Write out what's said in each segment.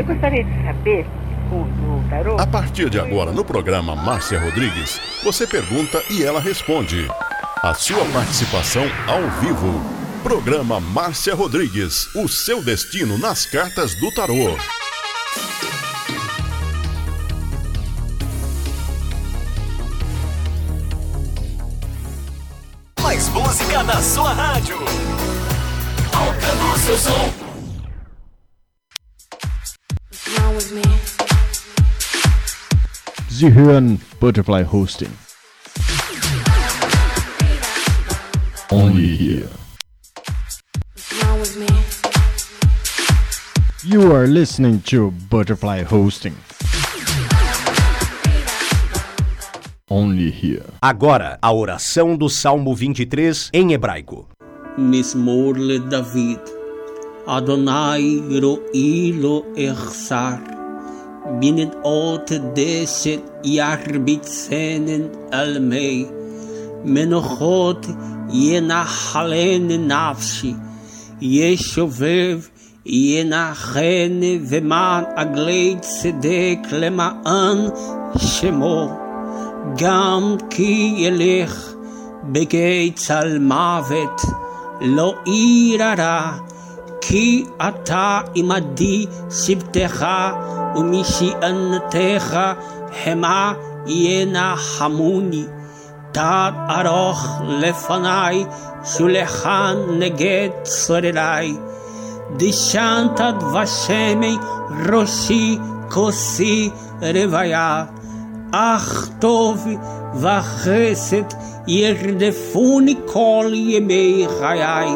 eu gostaria de saber o tarô. A partir de agora, no programa Márcia Rodrigues, você pergunta e ela responde. A sua participação ao vivo. Programa Márcia Rodrigues. O seu destino nas cartas do tarô. Mais música na sua rádio. Alcançou o seu som. Sie hören Butterfly Hosting. Only here. You are listening to Butterfly Hosting. Only here. Agora, a oração do Salmo 23 em hebraico. Mismor David. Adonai ro'ilo echsar. binnen ot deset yarbitzenen almei menochot ינחלן נפשי, ישובב ינחן ומען עגלי צדק למען שמו, גם כי ילך בגיא צל מוות, לא ירא כי אתה עמדי שבטך ומשענתך המה ינחמוני. תת ארוך לפניי, שולחן נגד צורריי. דשנת דבשמי ראשי כוסי רוויה. אך טוב וחסד ירדפוני כל ימי חיי.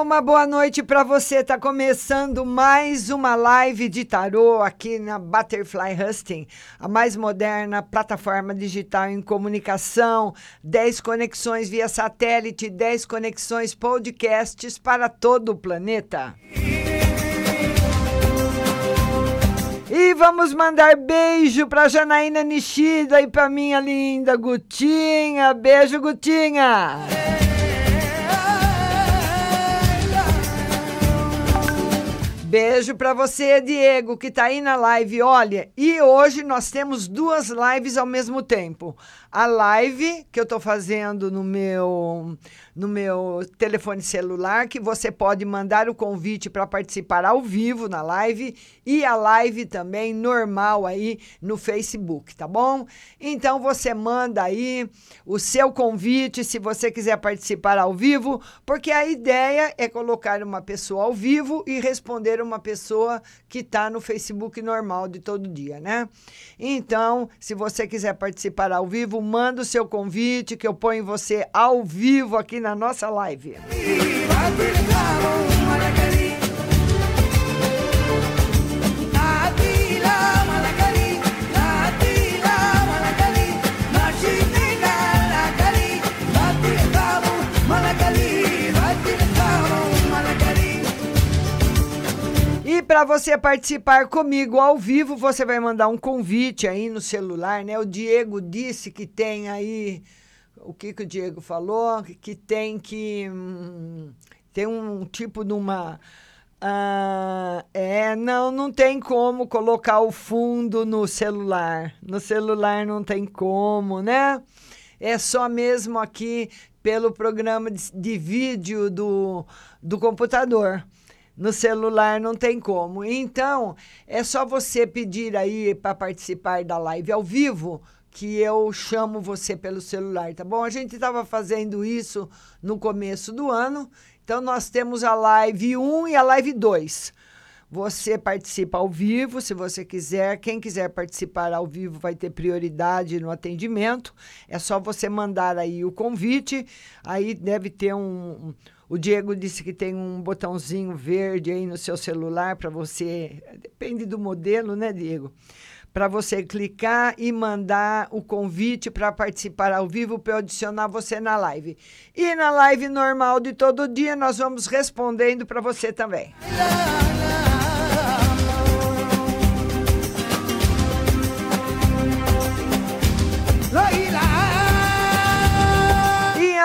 uma boa noite para você. Tá começando mais uma live de tarô aqui na Butterfly Husting, a mais moderna plataforma digital em comunicação. 10 conexões via satélite, 10 conexões podcasts para todo o planeta. E vamos mandar beijo para Janaína Nishida e para minha linda Gutinha. Beijo, Gutinha. Beijo para você, Diego, que tá aí na live. Olha, e hoje nós temos duas lives ao mesmo tempo. A live que eu tô fazendo no meu no meu telefone celular, que você pode mandar o convite para participar ao vivo na live e a live também normal aí no Facebook, tá bom? Então você manda aí o seu convite se você quiser participar ao vivo, porque a ideia é colocar uma pessoa ao vivo e responder uma pessoa que está no Facebook normal de todo dia, né? Então, se você quiser participar ao vivo, manda o seu convite que eu ponho você ao vivo aqui na na nossa live. E para você participar comigo ao vivo, você vai mandar um convite aí no celular, né? O Diego disse que tem aí o que, que o Diego falou, que tem que. Hum, tem um tipo de uma. Ah, é, não, não tem como colocar o fundo no celular. No celular não tem como, né? É só mesmo aqui pelo programa de, de vídeo do, do computador. No celular não tem como. Então, é só você pedir aí para participar da live ao vivo que eu chamo você pelo celular, tá bom? A gente estava fazendo isso no começo do ano, então nós temos a live 1 e a live 2. Você participa ao vivo, se você quiser. Quem quiser participar ao vivo vai ter prioridade no atendimento. É só você mandar aí o convite. Aí deve ter um. O Diego disse que tem um botãozinho verde aí no seu celular para você. Depende do modelo, né, Diego? Para você clicar e mandar o convite para participar ao vivo para eu adicionar você na live. E na live normal de todo dia nós vamos respondendo para você também. E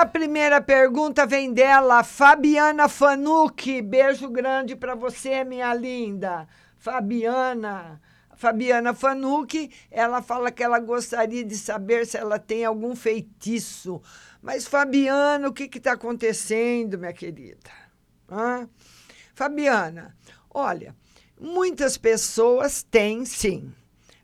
a primeira pergunta vem dela, Fabiana Fanucci. Beijo grande para você, minha linda. Fabiana. Fabiana Fanucci, ela fala que ela gostaria de saber se ela tem algum feitiço. Mas, Fabiana, o que está acontecendo, minha querida? Hã? Fabiana, olha, muitas pessoas têm sim,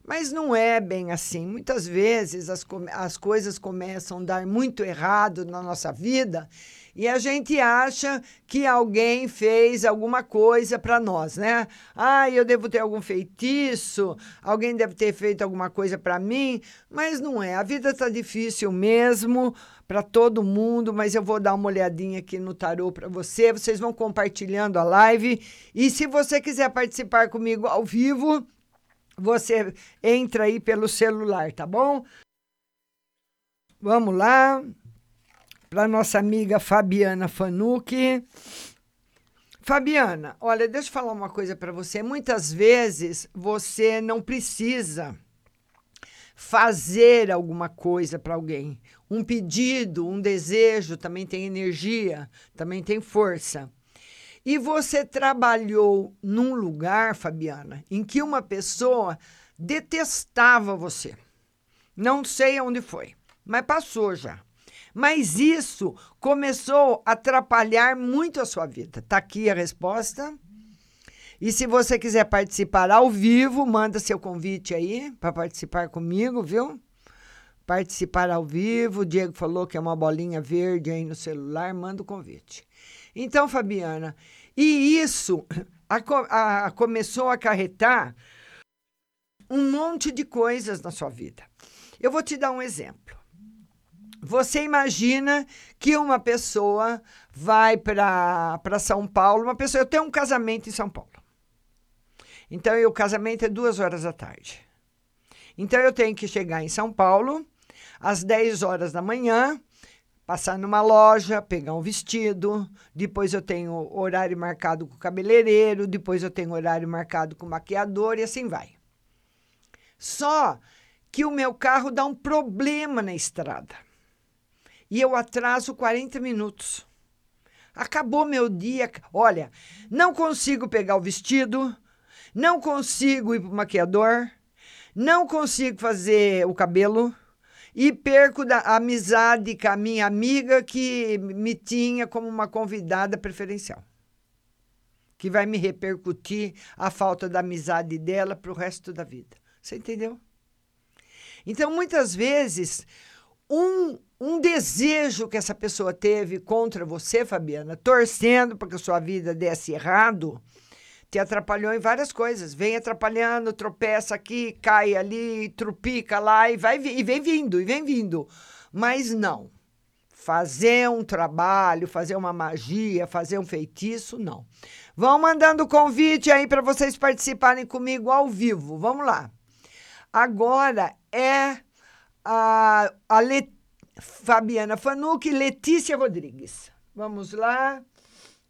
mas não é bem assim. Muitas vezes as, as coisas começam a dar muito errado na nossa vida e a gente acha que alguém fez alguma coisa para nós, né? Ah, eu devo ter algum feitiço, alguém deve ter feito alguma coisa para mim, mas não é. A vida está difícil mesmo para todo mundo, mas eu vou dar uma olhadinha aqui no tarô para você. Vocês vão compartilhando a live e se você quiser participar comigo ao vivo, você entra aí pelo celular, tá bom? Vamos lá para nossa amiga Fabiana Fanucci. Fabiana, olha, deixa eu falar uma coisa para você. Muitas vezes você não precisa fazer alguma coisa para alguém. Um pedido, um desejo também tem energia, também tem força. E você trabalhou num lugar, Fabiana, em que uma pessoa detestava você. Não sei onde foi, mas passou já. Mas isso começou a atrapalhar muito a sua vida. Está aqui a resposta. E se você quiser participar ao vivo, manda seu convite aí para participar comigo, viu? Participar ao vivo. O Diego falou que é uma bolinha verde aí no celular, manda o convite. Então, Fabiana, e isso a, a, começou a acarretar um monte de coisas na sua vida. Eu vou te dar um exemplo. Você imagina que uma pessoa vai para São Paulo, uma pessoa, eu tenho um casamento em São Paulo. Então, o casamento é duas horas da tarde. Então, eu tenho que chegar em São Paulo às 10 horas da manhã, passar numa loja, pegar um vestido, depois eu tenho horário marcado com o cabeleireiro, depois eu tenho horário marcado com o maquiador e assim vai. Só que o meu carro dá um problema na estrada e eu atraso 40 minutos. Acabou meu dia. Olha, não consigo pegar o vestido, não consigo ir para o maquiador, não consigo fazer o cabelo e perco da amizade com a minha amiga que me tinha como uma convidada preferencial. Que vai me repercutir a falta da amizade dela para o resto da vida. Você entendeu? Então, muitas vezes, um, um desejo que essa pessoa teve contra você, Fabiana, torcendo para que a sua vida desse errado, te atrapalhou em várias coisas. Vem atrapalhando, tropeça aqui, cai ali, trupica lá e vai e vem vindo, e vem vindo. Mas não. Fazer um trabalho, fazer uma magia, fazer um feitiço, não. Vão mandando convite aí para vocês participarem comigo ao vivo. Vamos lá. Agora é a, a Fabiana Fanuc e Letícia Rodrigues. Vamos lá.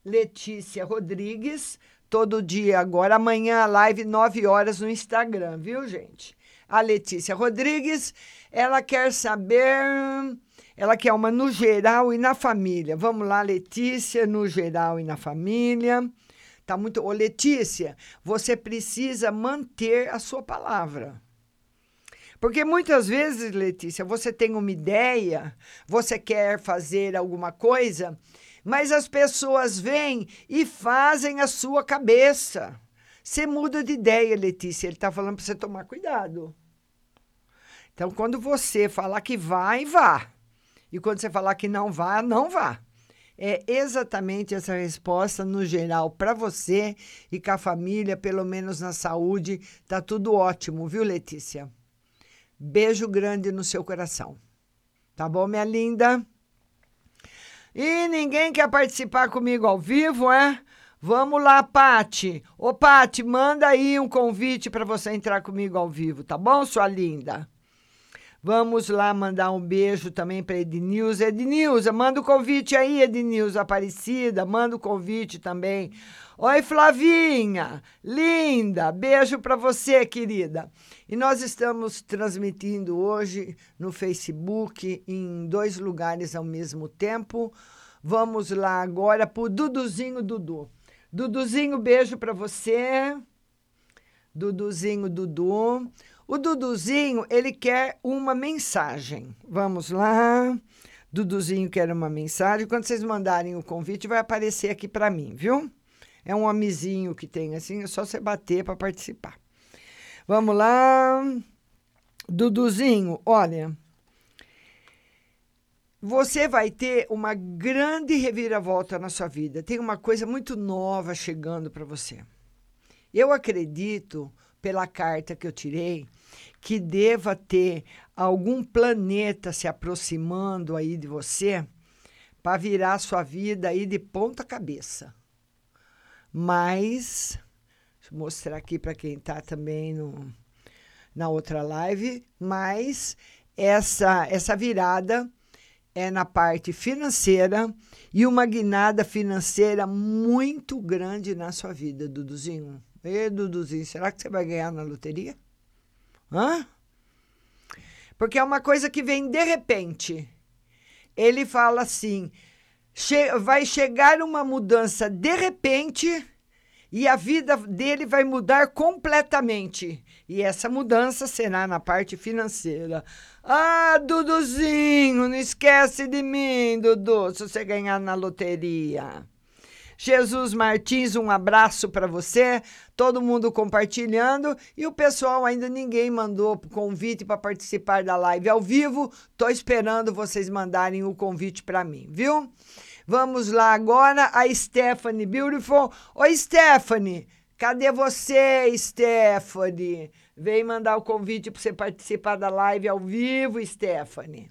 Letícia Rodrigues, todo dia agora. Amanhã live, 9 horas no Instagram, viu, gente? A Letícia Rodrigues, ela quer saber. Ela quer uma no geral e na família. Vamos lá, Letícia, no geral e na família. Tá muito. Ô, Letícia, você precisa manter a sua palavra. Porque muitas vezes, Letícia, você tem uma ideia, você quer fazer alguma coisa, mas as pessoas vêm e fazem a sua cabeça. Você muda de ideia, Letícia. Ele está falando para você tomar cuidado. Então, quando você falar que vai, vá. E quando você falar que não vá, não vá. é exatamente essa resposta no geral para você e com a família, pelo menos na saúde, tá tudo ótimo, viu, Letícia? Beijo grande no seu coração. Tá bom, minha linda? E ninguém quer participar comigo ao vivo, é? Vamos lá, Pati. Ô, Pati, manda aí um convite para você entrar comigo ao vivo, tá bom, sua linda? Vamos lá mandar um beijo também para Ednilza. Ednilza, manda o um convite aí, Ednilza Aparecida, manda o um convite também. Oi, Flavinha, linda, beijo para você, querida. E nós estamos transmitindo hoje no Facebook em dois lugares ao mesmo tempo. Vamos lá agora para o Duduzinho Dudu. Duduzinho, beijo para você. Duduzinho Dudu. O Duduzinho, ele quer uma mensagem. Vamos lá. Duduzinho quer uma mensagem. Quando vocês mandarem o convite, vai aparecer aqui para mim, viu? É um amizinho que tem assim, é só você bater para participar. Vamos lá. Duduzinho, olha. Você vai ter uma grande reviravolta na sua vida. Tem uma coisa muito nova chegando para você. Eu acredito, pela carta que eu tirei, que deva ter algum planeta se aproximando aí de você para virar sua vida aí de ponta cabeça. Mas, deixa eu mostrar aqui para quem está também no, na outra live, mas essa, essa virada é na parte financeira e uma guinada financeira muito grande na sua vida, Duduzinho. Ê, Duduzinho, será que você vai ganhar na loteria? Hã? Porque é uma coisa que vem de repente. Ele fala assim: che vai chegar uma mudança de repente e a vida dele vai mudar completamente. E essa mudança será na parte financeira. Ah, Duduzinho, não esquece de mim, Dudu, se você ganhar na loteria. Jesus Martins, um abraço para você, todo mundo compartilhando e o pessoal ainda ninguém mandou convite para participar da live ao vivo. Tô esperando vocês mandarem o convite para mim, viu? Vamos lá agora a Stephanie Beautiful. Oi, Stephanie. Cadê você, Stephanie? Vem mandar o convite para você participar da live ao vivo, Stephanie.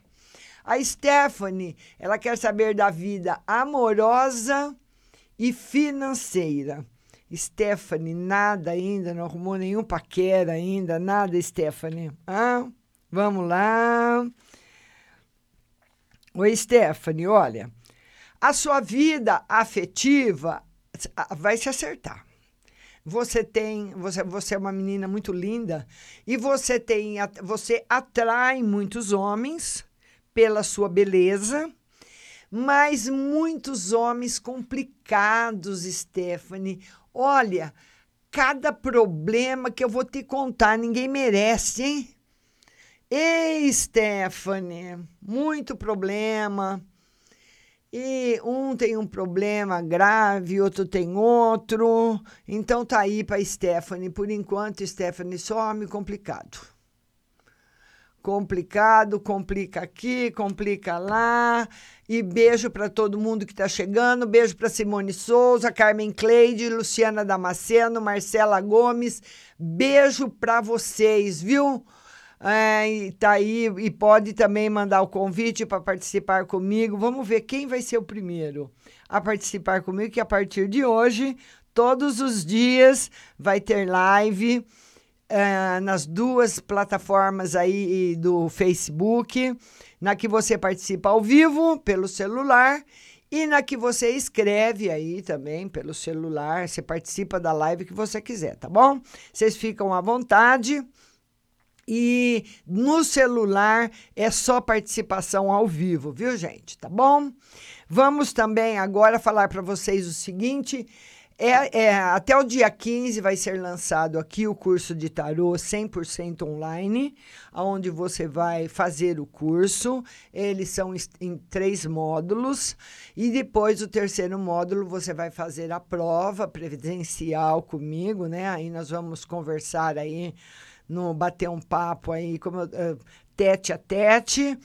A Stephanie, ela quer saber da vida amorosa e financeira. Stephanie, nada ainda, não arrumou nenhum paquera ainda, nada, Stephanie. Ah, vamos lá. Oi, Stephanie, olha, a sua vida afetiva vai se acertar. Você tem, você, você é uma menina muito linda e você tem, você atrai muitos homens pela sua beleza mas muitos homens complicados, Stephanie. Olha, cada problema que eu vou te contar, ninguém merece, hein? Ei, Stephanie, muito problema. E um tem um problema grave, outro tem outro. Então tá aí para Stephanie. Por enquanto, Stephanie, só homem complicado complicado, complica aqui, complica lá. E beijo para todo mundo que está chegando. Beijo para Simone Souza, Carmen Cleide, Luciana Damasceno, Marcela Gomes. Beijo para vocês, viu? É, tá aí e pode também mandar o convite para participar comigo. Vamos ver quem vai ser o primeiro a participar comigo, que a partir de hoje, todos os dias, vai ter live é, nas duas plataformas aí do Facebook, na que você participa ao vivo pelo celular e na que você escreve aí também pelo celular, você participa da live que você quiser, tá bom? Vocês ficam à vontade. E no celular é só participação ao vivo, viu, gente? Tá bom? Vamos também agora falar para vocês o seguinte: é, é, até o dia 15 vai ser lançado aqui o curso de tarô 100% online, onde você vai fazer o curso. Eles são em três módulos. E depois, o terceiro módulo, você vai fazer a prova presencial comigo, né? Aí nós vamos conversar aí, no, bater um papo aí, como, uh, tete a tete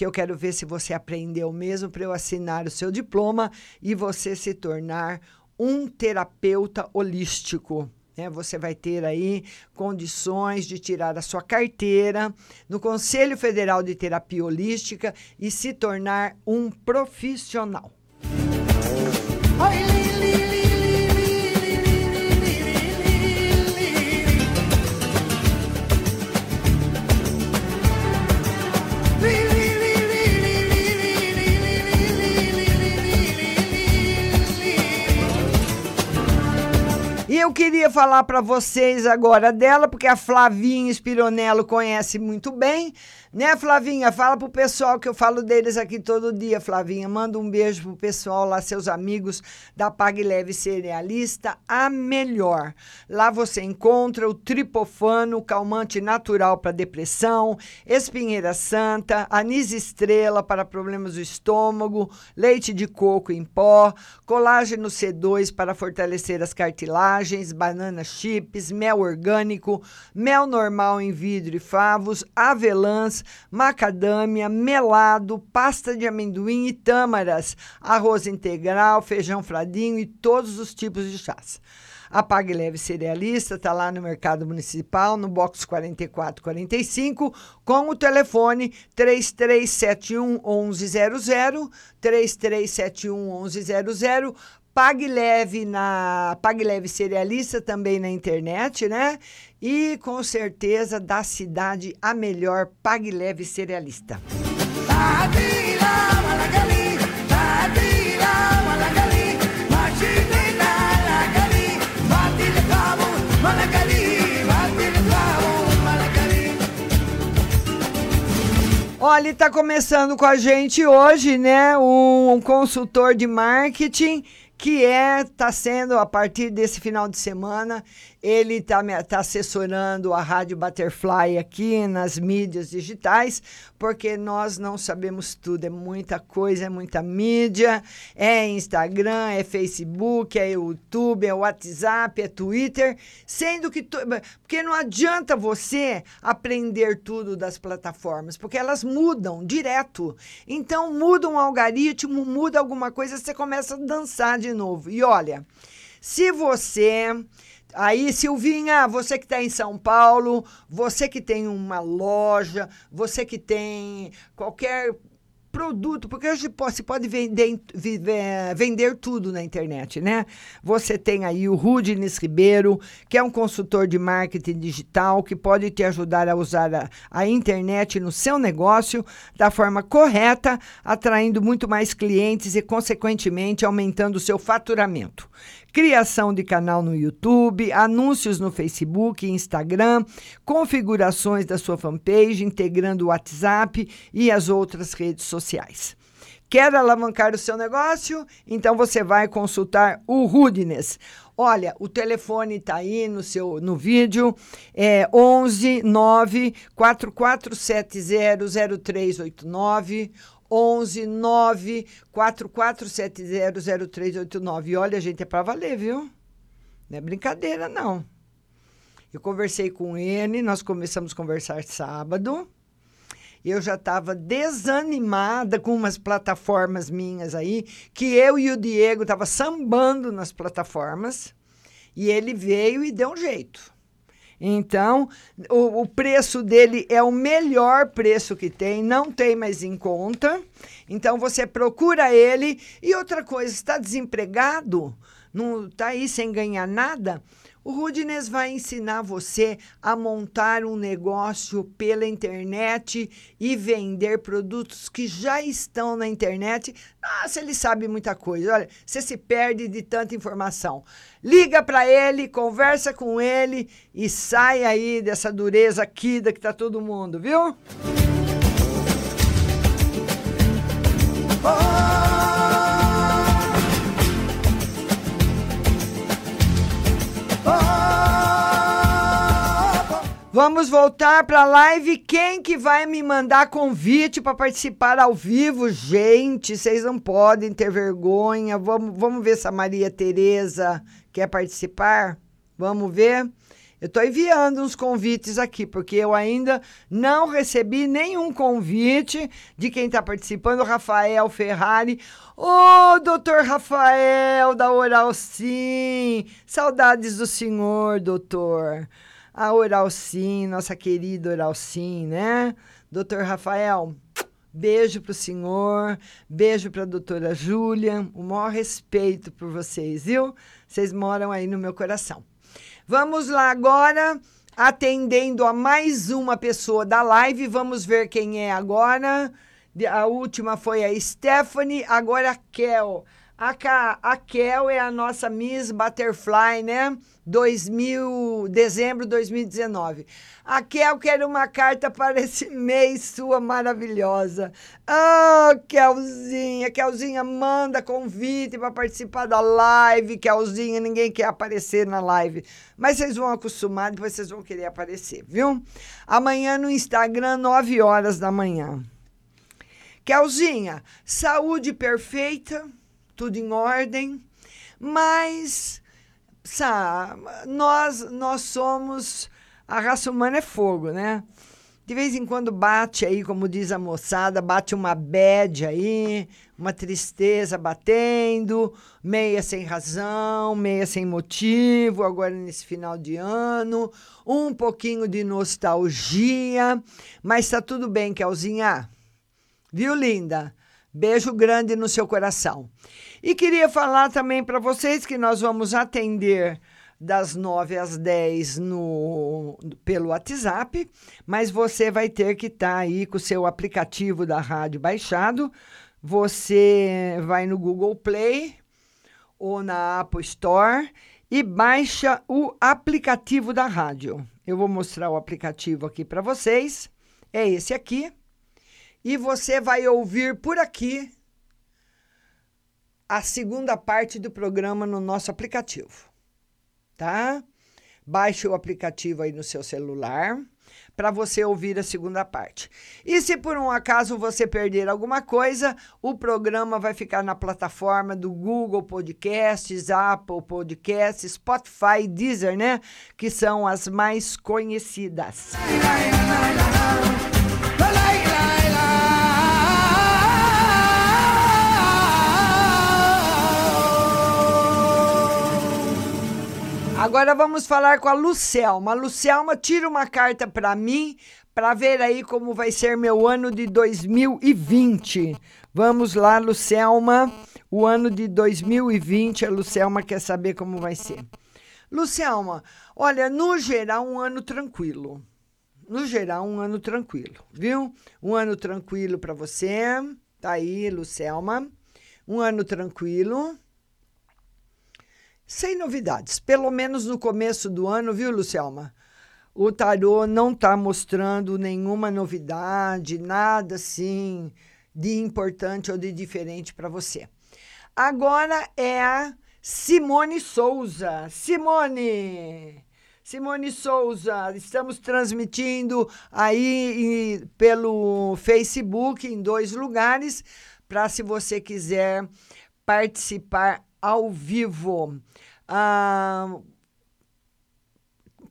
que eu quero ver se você aprendeu mesmo para eu assinar o seu diploma e você se tornar um terapeuta holístico. né? você vai ter aí condições de tirar a sua carteira no Conselho Federal de Terapia Holística e se tornar um profissional. E eu queria falar para vocês agora dela, porque a Flavinha Spironello conhece muito bem, né, Flavinha? Fala pro pessoal que eu falo deles aqui todo dia, Flavinha. Manda um beijo pro pessoal lá, seus amigos da Pague Leve Cerealista, a melhor. Lá você encontra o tripofano, calmante natural para depressão, espinheira santa, anis estrela para problemas do estômago, leite de coco em pó, colágeno C2 para fortalecer as cartilagens, banana chips, mel orgânico, mel normal em vidro e favos, avelãs, macadâmia, melado, pasta de amendoim e tâmaras, arroz integral, feijão fradinho e todos os tipos de chás. A Pague Leve Cerealista está lá no Mercado Municipal, no box 4445, com o telefone 3371 1100, 3371 1100. Pague Leve na Pague Leve Cerealista também na internet, né? E com certeza da cidade a melhor Pague Leve Cerealista. Olha, está começando com a gente hoje, né? Um consultor de marketing que é está sendo a partir desse final de semana ele está tá assessorando a Rádio Butterfly aqui nas mídias digitais, porque nós não sabemos tudo, é muita coisa, é muita mídia, é Instagram, é Facebook, é YouTube, é WhatsApp, é Twitter, sendo que porque não adianta você aprender tudo das plataformas, porque elas mudam direto. Então muda um algoritmo, muda alguma coisa, você começa a dançar de novo. E olha, se você Aí, Silvinha, você que está em São Paulo, você que tem uma loja, você que tem qualquer produto, porque hoje você pode vender, vender tudo na internet, né? Você tem aí o Rudines Ribeiro, que é um consultor de marketing digital, que pode te ajudar a usar a, a internet no seu negócio da forma correta, atraindo muito mais clientes e, consequentemente, aumentando o seu faturamento criação de canal no YouTube, anúncios no Facebook e Instagram, configurações da sua fanpage, integrando o WhatsApp e as outras redes sociais. Quer alavancar o seu negócio? Então você vai consultar o Rudines. Olha, o telefone está aí no seu no vídeo, é 11 9 4470 0389 11 9 4470 0389. Olha, gente, é para valer, viu? Não é brincadeira, não. Eu conversei com ele, nós começamos a conversar sábado. Eu já estava desanimada com umas plataformas minhas aí, que eu e o Diego tava sambando nas plataformas. E ele veio e deu um jeito. Então, o, o, preço dele é o melhor preço que tem, não tem mais em conta. Então, você procura ele. E outra coisa, está desempregado, não está aí sem ganhar nada? O Rudines vai ensinar você a montar um negócio pela internet e vender produtos que já estão na internet. Nossa, ele sabe muita coisa. Olha, você se perde de tanta informação. Liga para ele, conversa com ele e sai aí dessa dureza aqui da que está todo mundo, viu? Oh! Vamos voltar para a live. Quem que vai me mandar convite para participar ao vivo? Gente, vocês não podem ter vergonha. Vamos, vamos ver se a Maria Tereza quer participar. Vamos ver. Eu estou enviando uns convites aqui, porque eu ainda não recebi nenhum convite de quem está participando, Rafael Ferrari. Ô, oh, doutor Rafael da Oral Sim! Saudades do senhor, doutor. A Oral Sim, nossa querida Oral Sim, né? Doutor Rafael, beijo para o senhor, beijo para a doutora Júlia, o maior respeito por vocês, viu? Vocês moram aí no meu coração. Vamos lá agora, atendendo a mais uma pessoa da live. Vamos ver quem é agora. A última foi a Stephanie, agora a Kel. A, a Kel é a nossa Miss Butterfly, né? 2000, dezembro de 2019. A Kel quer uma carta para esse mês sua maravilhosa. Ah, oh, Kelzinha, Kelzinha, manda convite para participar da live. Kelzinha, ninguém quer aparecer na live. Mas vocês vão acostumar, depois vocês vão querer aparecer, viu? Amanhã no Instagram, 9 horas da manhã. Kelzinha, saúde perfeita tudo em ordem, mas sabe, nós nós somos a raça humana é fogo, né? De vez em quando bate aí, como diz a moçada, bate uma bad aí, uma tristeza batendo, meia sem razão, meia sem motivo, agora nesse final de ano, um pouquinho de nostalgia, mas tá tudo bem, Kelzinha. Viu, linda? Beijo grande no seu coração. E queria falar também para vocês que nós vamos atender das 9 às 10 no, pelo WhatsApp, mas você vai ter que estar tá aí com o seu aplicativo da rádio baixado. Você vai no Google Play ou na Apple Store e baixa o aplicativo da rádio. Eu vou mostrar o aplicativo aqui para vocês. É esse aqui e você vai ouvir por aqui a segunda parte do programa no nosso aplicativo, tá? Baixe o aplicativo aí no seu celular para você ouvir a segunda parte. E se por um acaso você perder alguma coisa, o programa vai ficar na plataforma do Google Podcasts, Apple Podcasts, Spotify, Deezer, né? Que são as mais conhecidas. Agora vamos falar com a Lucelma. Lucelma, tira uma carta para mim para ver aí como vai ser meu ano de 2020. Vamos lá, Lucelma. O ano de 2020, a Lucelma quer saber como vai ser. Lucelma, olha, no geral, um ano tranquilo. No geral, um ano tranquilo, viu? Um ano tranquilo para você. Tá aí, Lucelma. Um ano tranquilo sem novidades. Pelo menos no começo do ano, viu, Lucelma? O tarô não está mostrando nenhuma novidade, nada assim de importante ou de diferente para você. Agora é a Simone Souza. Simone! Simone Souza, estamos transmitindo aí pelo Facebook em dois lugares para se você quiser participar ao vivo. Ah,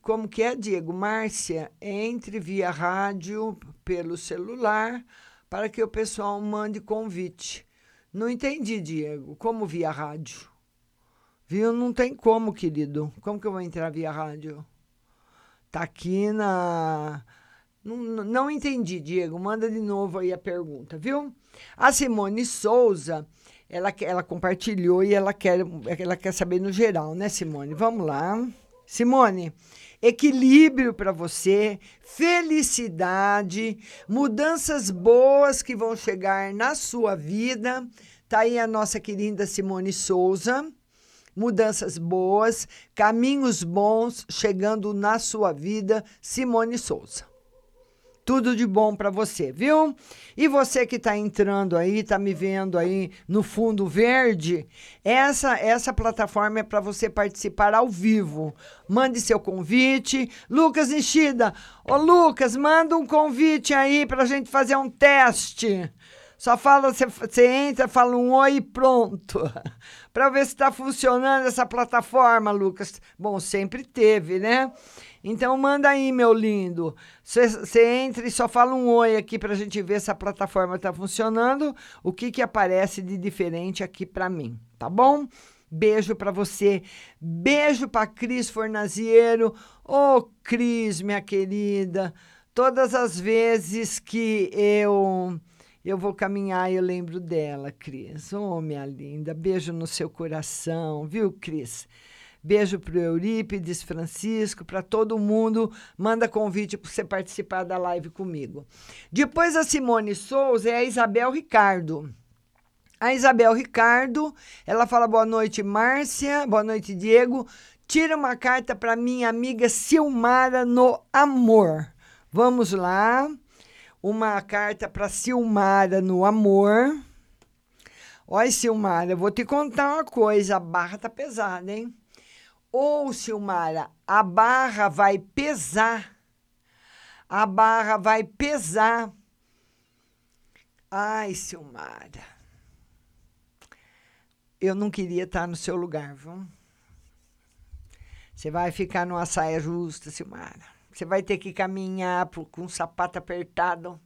como que é, Diego? Márcia, entre via rádio pelo celular para que o pessoal mande convite. Não entendi, Diego. Como via rádio? Viu? Não tem como, querido. Como que eu vou entrar via rádio? Tá aqui na. Não, não entendi, Diego. Manda de novo aí a pergunta, viu? A Simone Souza ela, ela compartilhou e ela quer, ela quer saber no geral, né, Simone? Vamos lá. Simone, equilíbrio para você, felicidade, mudanças boas que vão chegar na sua vida. Tá aí a nossa querida Simone Souza. Mudanças boas, caminhos bons chegando na sua vida, Simone Souza. Tudo de bom para você, viu? E você que está entrando aí, está me vendo aí no fundo verde, essa essa plataforma é para você participar ao vivo. Mande seu convite. Lucas Nishida, ô Lucas, manda um convite aí para a gente fazer um teste. Só fala, você entra, fala um oi e pronto. para ver se está funcionando essa plataforma, Lucas. Bom, sempre teve, né? Então manda aí, meu lindo. Você entra e só fala um oi aqui para a gente ver se a plataforma está funcionando. O que, que aparece de diferente aqui para mim, tá bom? Beijo para você. Beijo para Cris Fornaziero. Ô, oh, Cris, minha querida. Todas as vezes que eu eu vou caminhar, eu lembro dela, Cris. Oh, minha linda. Beijo no seu coração, viu, Cris? Beijo para o Eurípides, Francisco, para todo mundo. Manda convite para você participar da live comigo. Depois a Simone Souza é a Isabel Ricardo. A Isabel Ricardo, ela fala boa noite, Márcia, boa noite, Diego. Tira uma carta para minha amiga Silmara no amor. Vamos lá. Uma carta para Silmara no amor. Olha, Silmara, eu vou te contar uma coisa, a barra tá pesada, hein? Ou, Silmara, a barra vai pesar. A barra vai pesar. Ai, Silmara eu não queria estar no seu lugar, viu? Você vai ficar numa saia justa, Silmara. Você vai ter que caminhar com um sapato apertado.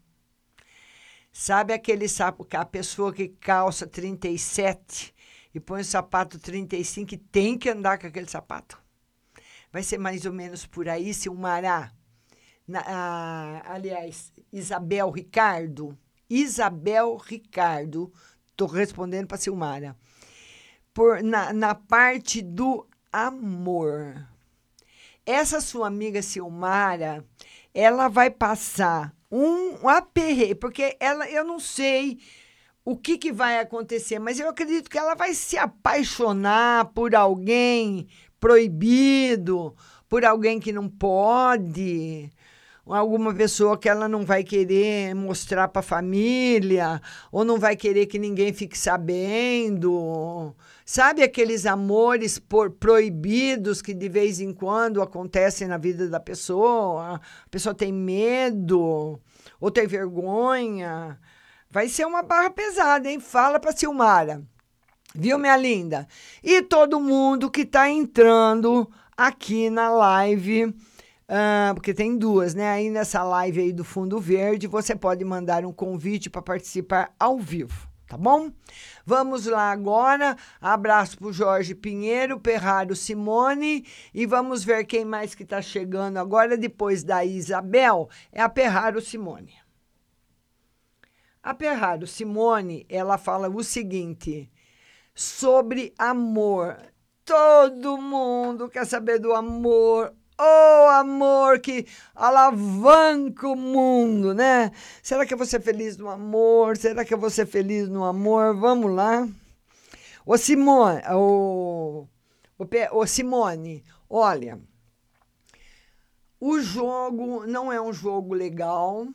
Sabe aquele sapo, a pessoa que calça 37 e põe o sapato 35 e tem que andar com aquele sapato? Vai ser mais ou menos por aí, Silmara. Na, a, aliás, Isabel Ricardo. Isabel Ricardo. Estou respondendo para Silmara por, na, na parte do amor. Essa sua amiga Silmara, ela vai passar um, um aperreio, porque ela, eu não sei o que, que vai acontecer, mas eu acredito que ela vai se apaixonar por alguém proibido, por alguém que não pode, alguma pessoa que ela não vai querer mostrar para a família, ou não vai querer que ninguém fique sabendo. Sabe aqueles amores por, proibidos que de vez em quando acontecem na vida da pessoa? A pessoa tem medo ou tem vergonha. Vai ser uma barra pesada, hein? Fala para Silmara. Viu, minha linda? E todo mundo que está entrando aqui na live, uh, porque tem duas, né? Aí nessa live aí do Fundo Verde, você pode mandar um convite para participar ao vivo, tá bom? Vamos lá agora. Abraço para o Jorge Pinheiro, Perraro Simone. E vamos ver quem mais que está chegando agora, depois da Isabel, é a Perraro Simone. A Perraro Simone, ela fala o seguinte sobre amor. Todo mundo quer saber do amor. Oh, amor que alavanca o mundo, né? Será que eu vou ser feliz no amor? Será que eu vou ser feliz no amor? Vamos lá. Ô, Simone, ô Simone, olha, o jogo não é um jogo legal.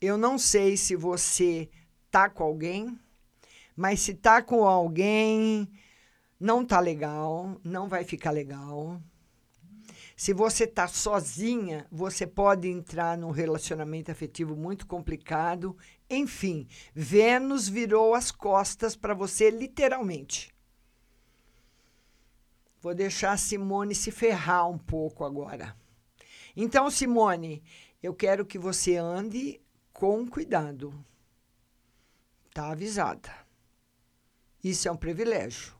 Eu não sei se você tá com alguém, mas se tá com alguém, não tá legal, não vai ficar legal. Se você está sozinha, você pode entrar num relacionamento afetivo muito complicado. Enfim, Vênus virou as costas para você, literalmente. Vou deixar a Simone se ferrar um pouco agora. Então, Simone, eu quero que você ande com cuidado. Tá avisada. Isso é um privilégio.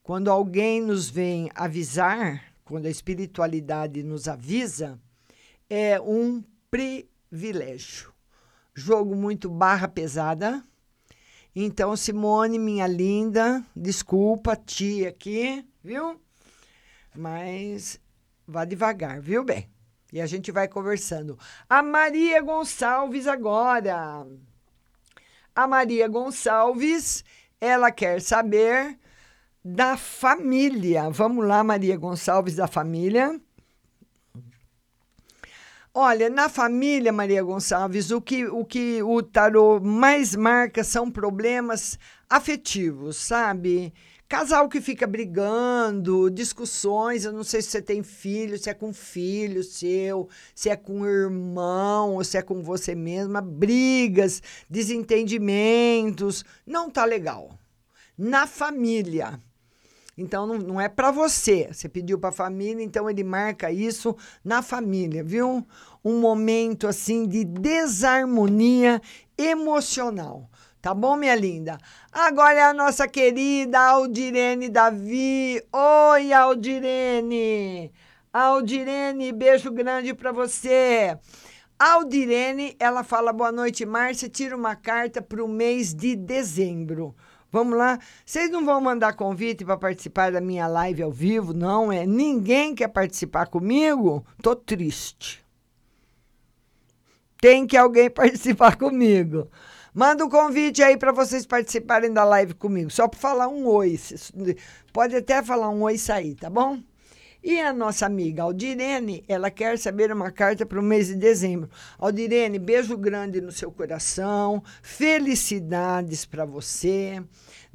Quando alguém nos vem avisar, quando a espiritualidade nos avisa, é um privilégio. Jogo muito barra pesada. Então, Simone, minha linda, desculpa, tia aqui, viu? Mas vá devagar, viu, bem? E a gente vai conversando. A Maria Gonçalves agora. A Maria Gonçalves, ela quer saber da família. Vamos lá, Maria Gonçalves, da família. Olha, na família, Maria Gonçalves, o que o, que o tarô mais marca são problemas afetivos, sabe? Casal que fica brigando, discussões. Eu não sei se você tem filho, se é com filho seu, se é com irmão, ou se é com você mesma. Brigas, desentendimentos. Não tá legal. Na família Então não, não é para você. Você pediu para a família, então ele marca isso na família, viu? Um momento assim de desarmonia emocional. Tá bom, minha linda? Agora é a nossa querida Aldirene Davi. Oi, Aldirene! Aldirene, beijo grande para você. Aldirene, ela fala boa noite, Márcia. Tira uma carta para o mês de dezembro. Vamos lá? Vocês não vão mandar convite para participar da minha live ao vivo, não? É? Ninguém quer participar comigo? Tô triste. Tem que alguém participar comigo. Manda um convite aí para vocês participarem da live comigo. Só para falar um oi. Pode até falar um oi e sair, tá bom? E a nossa amiga Aldirene, ela quer saber uma carta para o mês de dezembro. Aldirene, beijo grande no seu coração, felicidades para você.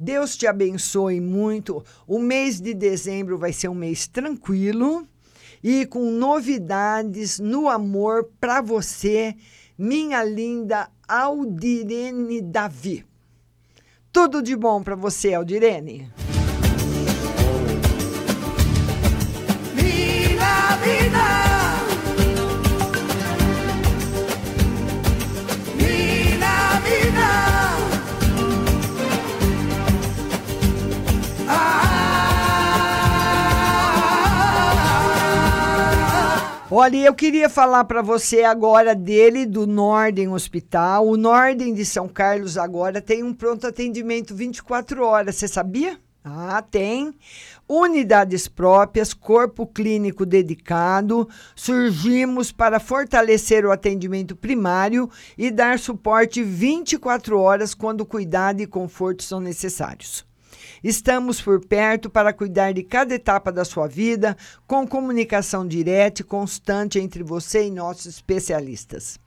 Deus te abençoe muito. O mês de dezembro vai ser um mês tranquilo e com novidades no amor para você, minha linda Aldirene Davi. Tudo de bom para você, Aldirene. Olha, eu queria falar para você agora dele, do Norden Hospital. O Norden de São Carlos agora tem um pronto atendimento 24 horas, você sabia? Ah, tem. Unidades próprias, corpo clínico dedicado. Surgimos para fortalecer o atendimento primário e dar suporte 24 horas quando cuidado e conforto são necessários. Estamos por perto para cuidar de cada etapa da sua vida, com comunicação direta e constante entre você e nossos especialistas.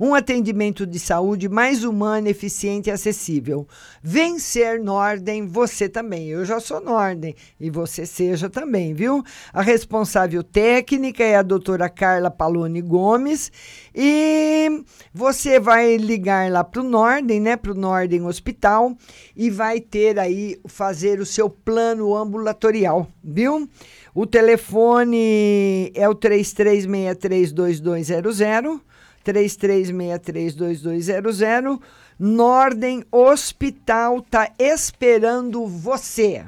Um atendimento de saúde mais humano, eficiente e acessível. Vencer Norden, você também. Eu já sou Norden e você seja também, viu? A responsável técnica é a doutora Carla Paloni Gomes e você vai ligar lá para o Norden, né? Para o Norden Hospital e vai ter aí, fazer o seu plano ambulatorial, viu? O telefone é o 33632200 33632200. Norden Hospital tá esperando você.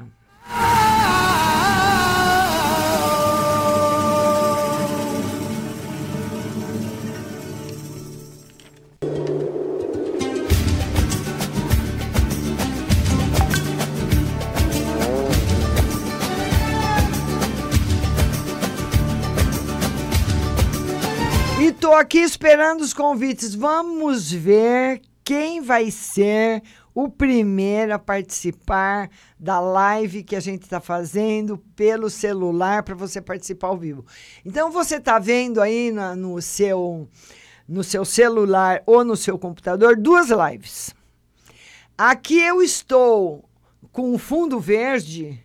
Estou aqui esperando os convites. Vamos ver quem vai ser o primeiro a participar da live que a gente está fazendo pelo celular para você participar ao vivo. Então você está vendo aí na, no seu no seu celular ou no seu computador duas lives. Aqui eu estou com o fundo verde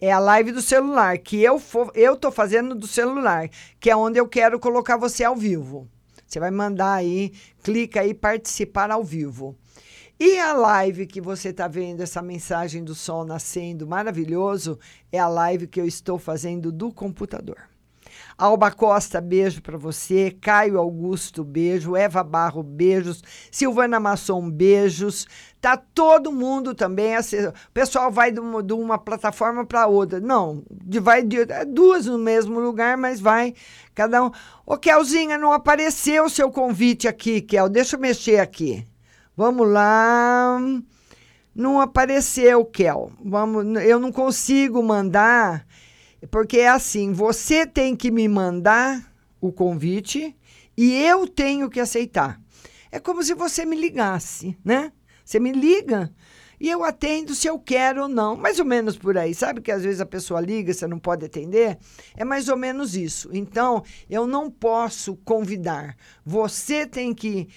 é a live do celular, que eu for, eu tô fazendo do celular, que é onde eu quero colocar você ao vivo. Você vai mandar aí, clica aí participar ao vivo. E a live que você está vendo, essa mensagem do sol nascendo maravilhoso, é a live que eu estou fazendo do computador. Alba Costa, beijo para você. Caio Augusto, beijo. Eva Barro, beijos. Silvana Masson, beijos. Tá todo mundo também. Assim, o pessoal vai de uma, de uma plataforma para outra. Não, de, vai de é duas no mesmo lugar, mas vai cada um. Ô, Kelzinha, não apareceu o seu convite aqui, Kel. Deixa eu mexer aqui. Vamos lá. Não apareceu, Kel. Vamos, eu não consigo mandar porque é assim, você tem que me mandar o convite e eu tenho que aceitar. É como se você me ligasse, né? Você me liga e eu atendo se eu quero ou não. Mais ou menos por aí. Sabe que às vezes a pessoa liga, você não pode atender? É mais ou menos isso. Então, eu não posso convidar. Você tem que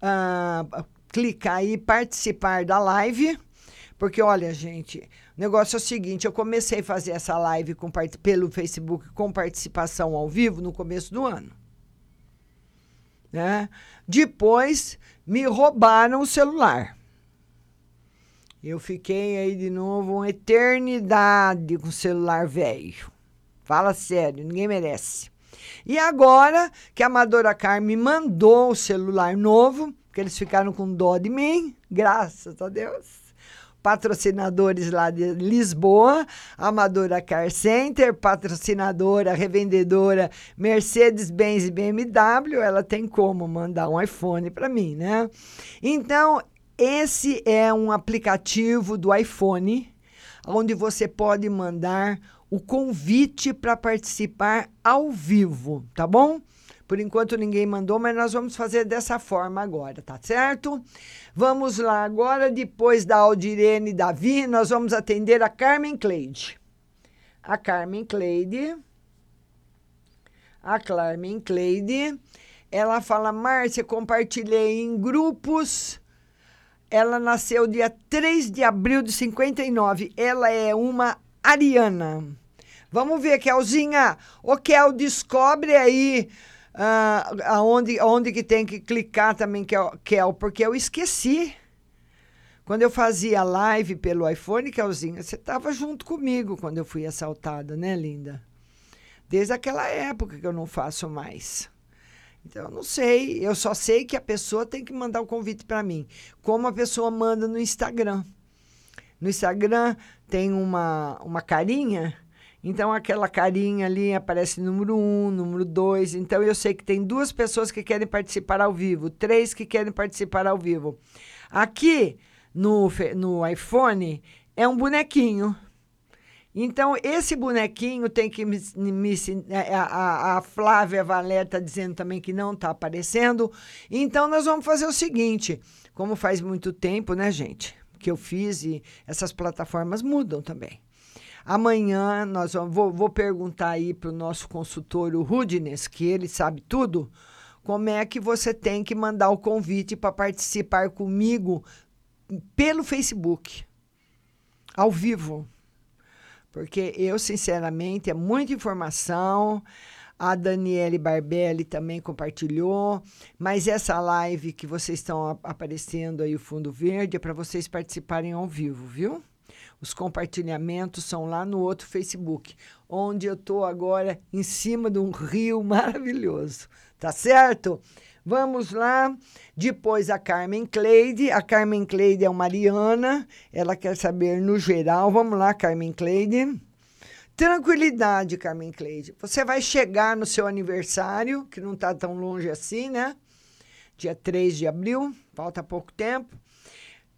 uh, clicar e participar da live. Porque, olha, gente, o negócio é o seguinte: eu comecei a fazer essa live com, pelo Facebook com participação ao vivo no começo do ano. Né? Depois me roubaram o celular. Eu fiquei aí de novo uma eternidade com o celular velho. Fala sério, ninguém merece. E agora que a Amadora Carme mandou o celular novo, que eles ficaram com dó de mim, graças a Deus. Patrocinadores lá de Lisboa, Amadora Car Center, patrocinadora, revendedora Mercedes-Benz e BMW, ela tem como mandar um iPhone para mim, né? Então, esse é um aplicativo do iPhone onde você pode mandar o convite para participar ao vivo, tá bom? Por enquanto ninguém mandou, mas nós vamos fazer dessa forma agora, tá certo? Vamos lá agora, depois da Aldirene e Davi, nós vamos atender a Carmen Cleide. A Carmen Cleide. A Carmen Cleide. Ela fala, Márcia, compartilhei em grupos. Ela nasceu dia 3 de abril de 59. Ela é uma ariana. Vamos ver, Kelzinha. O Kel, descobre aí uh, aonde, aonde que tem que clicar também, Kel, Kel, porque eu esqueci. Quando eu fazia live pelo iPhone, Kelzinha, você estava junto comigo quando eu fui assaltada, né, linda? Desde aquela época que eu não faço mais. Então, eu não sei. Eu só sei que a pessoa tem que mandar o convite para mim. Como a pessoa manda no Instagram. No Instagram tem uma, uma carinha então, aquela carinha ali aparece número um, número dois. Então, eu sei que tem duas pessoas que querem participar ao vivo, três que querem participar ao vivo. Aqui no, no iPhone é um bonequinho. Então, esse bonequinho tem que me. me é, a, a Flávia Valéria está dizendo também que não está aparecendo. Então, nós vamos fazer o seguinte: como faz muito tempo, né, gente? Que eu fiz e essas plataformas mudam também. Amanhã nós vamos, vou, vou perguntar aí para o nosso consultor, o Rudines, que ele sabe tudo, como é que você tem que mandar o convite para participar comigo pelo Facebook, ao vivo. Porque eu, sinceramente, é muita informação. A Daniele Barbelli também compartilhou. Mas essa live que vocês estão aparecendo aí, o fundo verde, é para vocês participarem ao vivo, viu? Os compartilhamentos são lá no outro Facebook, onde eu estou agora em cima de um rio maravilhoso. Tá certo? Vamos lá. Depois a Carmen Cleide. A Carmen Cleide é uma Mariana. Ela quer saber no geral. Vamos lá, Carmen Cleide. Tranquilidade, Carmen Cleide. Você vai chegar no seu aniversário, que não está tão longe assim, né? Dia 3 de abril, falta pouco tempo.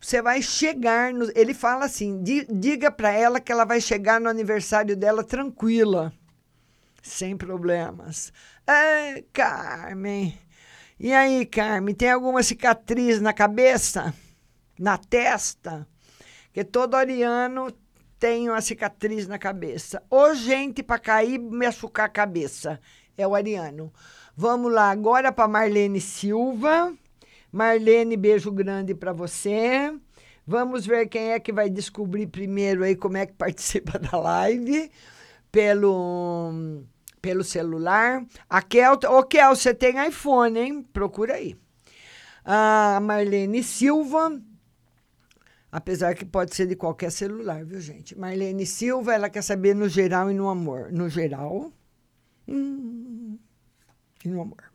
Você vai chegar. No, ele fala assim: diga para ela que ela vai chegar no aniversário dela tranquila, sem problemas. É, Carmen. E aí, Carmen, tem alguma cicatriz na cabeça? Na testa? Que todo ariano tem uma cicatriz na cabeça. Ou gente para cair machucar a cabeça. É o ariano. Vamos lá agora para Marlene Silva. Marlene, beijo grande para você. Vamos ver quem é que vai descobrir primeiro aí como é que participa da live pelo pelo celular. A Kel, ô Kel, você tem iPhone, hein? Procura aí. A Marlene Silva, apesar que pode ser de qualquer celular, viu, gente? Marlene Silva, ela quer saber no geral e no amor. No geral hum, e no amor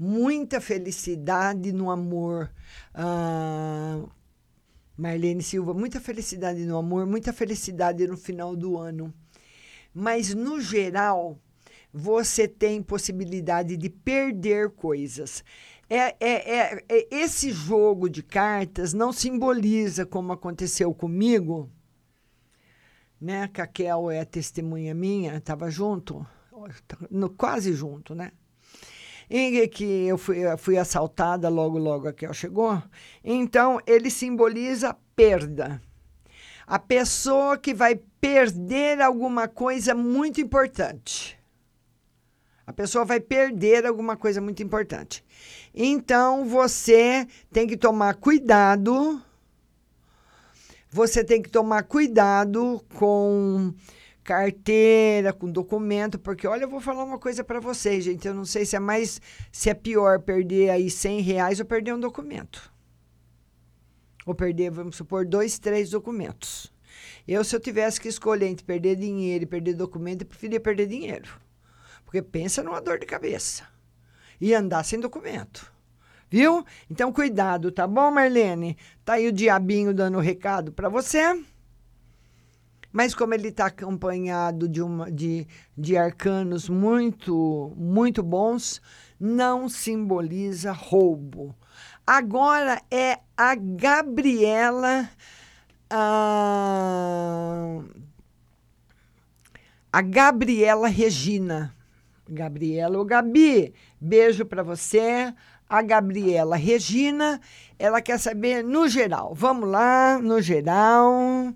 muita felicidade no amor. Ah, Marlene Silva, muita felicidade no amor, muita felicidade no final do ano. Mas, no geral, você tem possibilidade de perder coisas. É, é, é, é, esse jogo de cartas não simboliza como aconteceu comigo, né? Caquel é testemunha minha, estava junto, no, quase junto, né? em que eu fui, fui assaltada logo, logo a Kel chegou. Então, ele simboliza perda. A pessoa que vai perder alguma coisa muito importante. A pessoa vai perder alguma coisa muito importante. Então, você tem que tomar cuidado. Você tem que tomar cuidado com carteira, com documento, porque olha, eu vou falar uma coisa para vocês, gente. Eu não sei se é mais, se é pior perder aí 100 reais ou perder um documento. Ou perder, vamos supor, dois, três documentos. Eu, se eu tivesse que escolher entre perder dinheiro e perder documento, eu preferia perder dinheiro. Porque pensa numa dor de cabeça. E andar sem documento. Viu? Então, cuidado, tá bom, Marlene? Tá aí o diabinho dando recado para você. Mas como ele está acompanhado de, uma, de, de arcanos muito, muito bons, não simboliza roubo. Agora é a Gabriela. A, a Gabriela Regina. Gabriela ou Gabi, beijo para você. A Gabriela Regina, ela quer saber no geral. Vamos lá, no geral.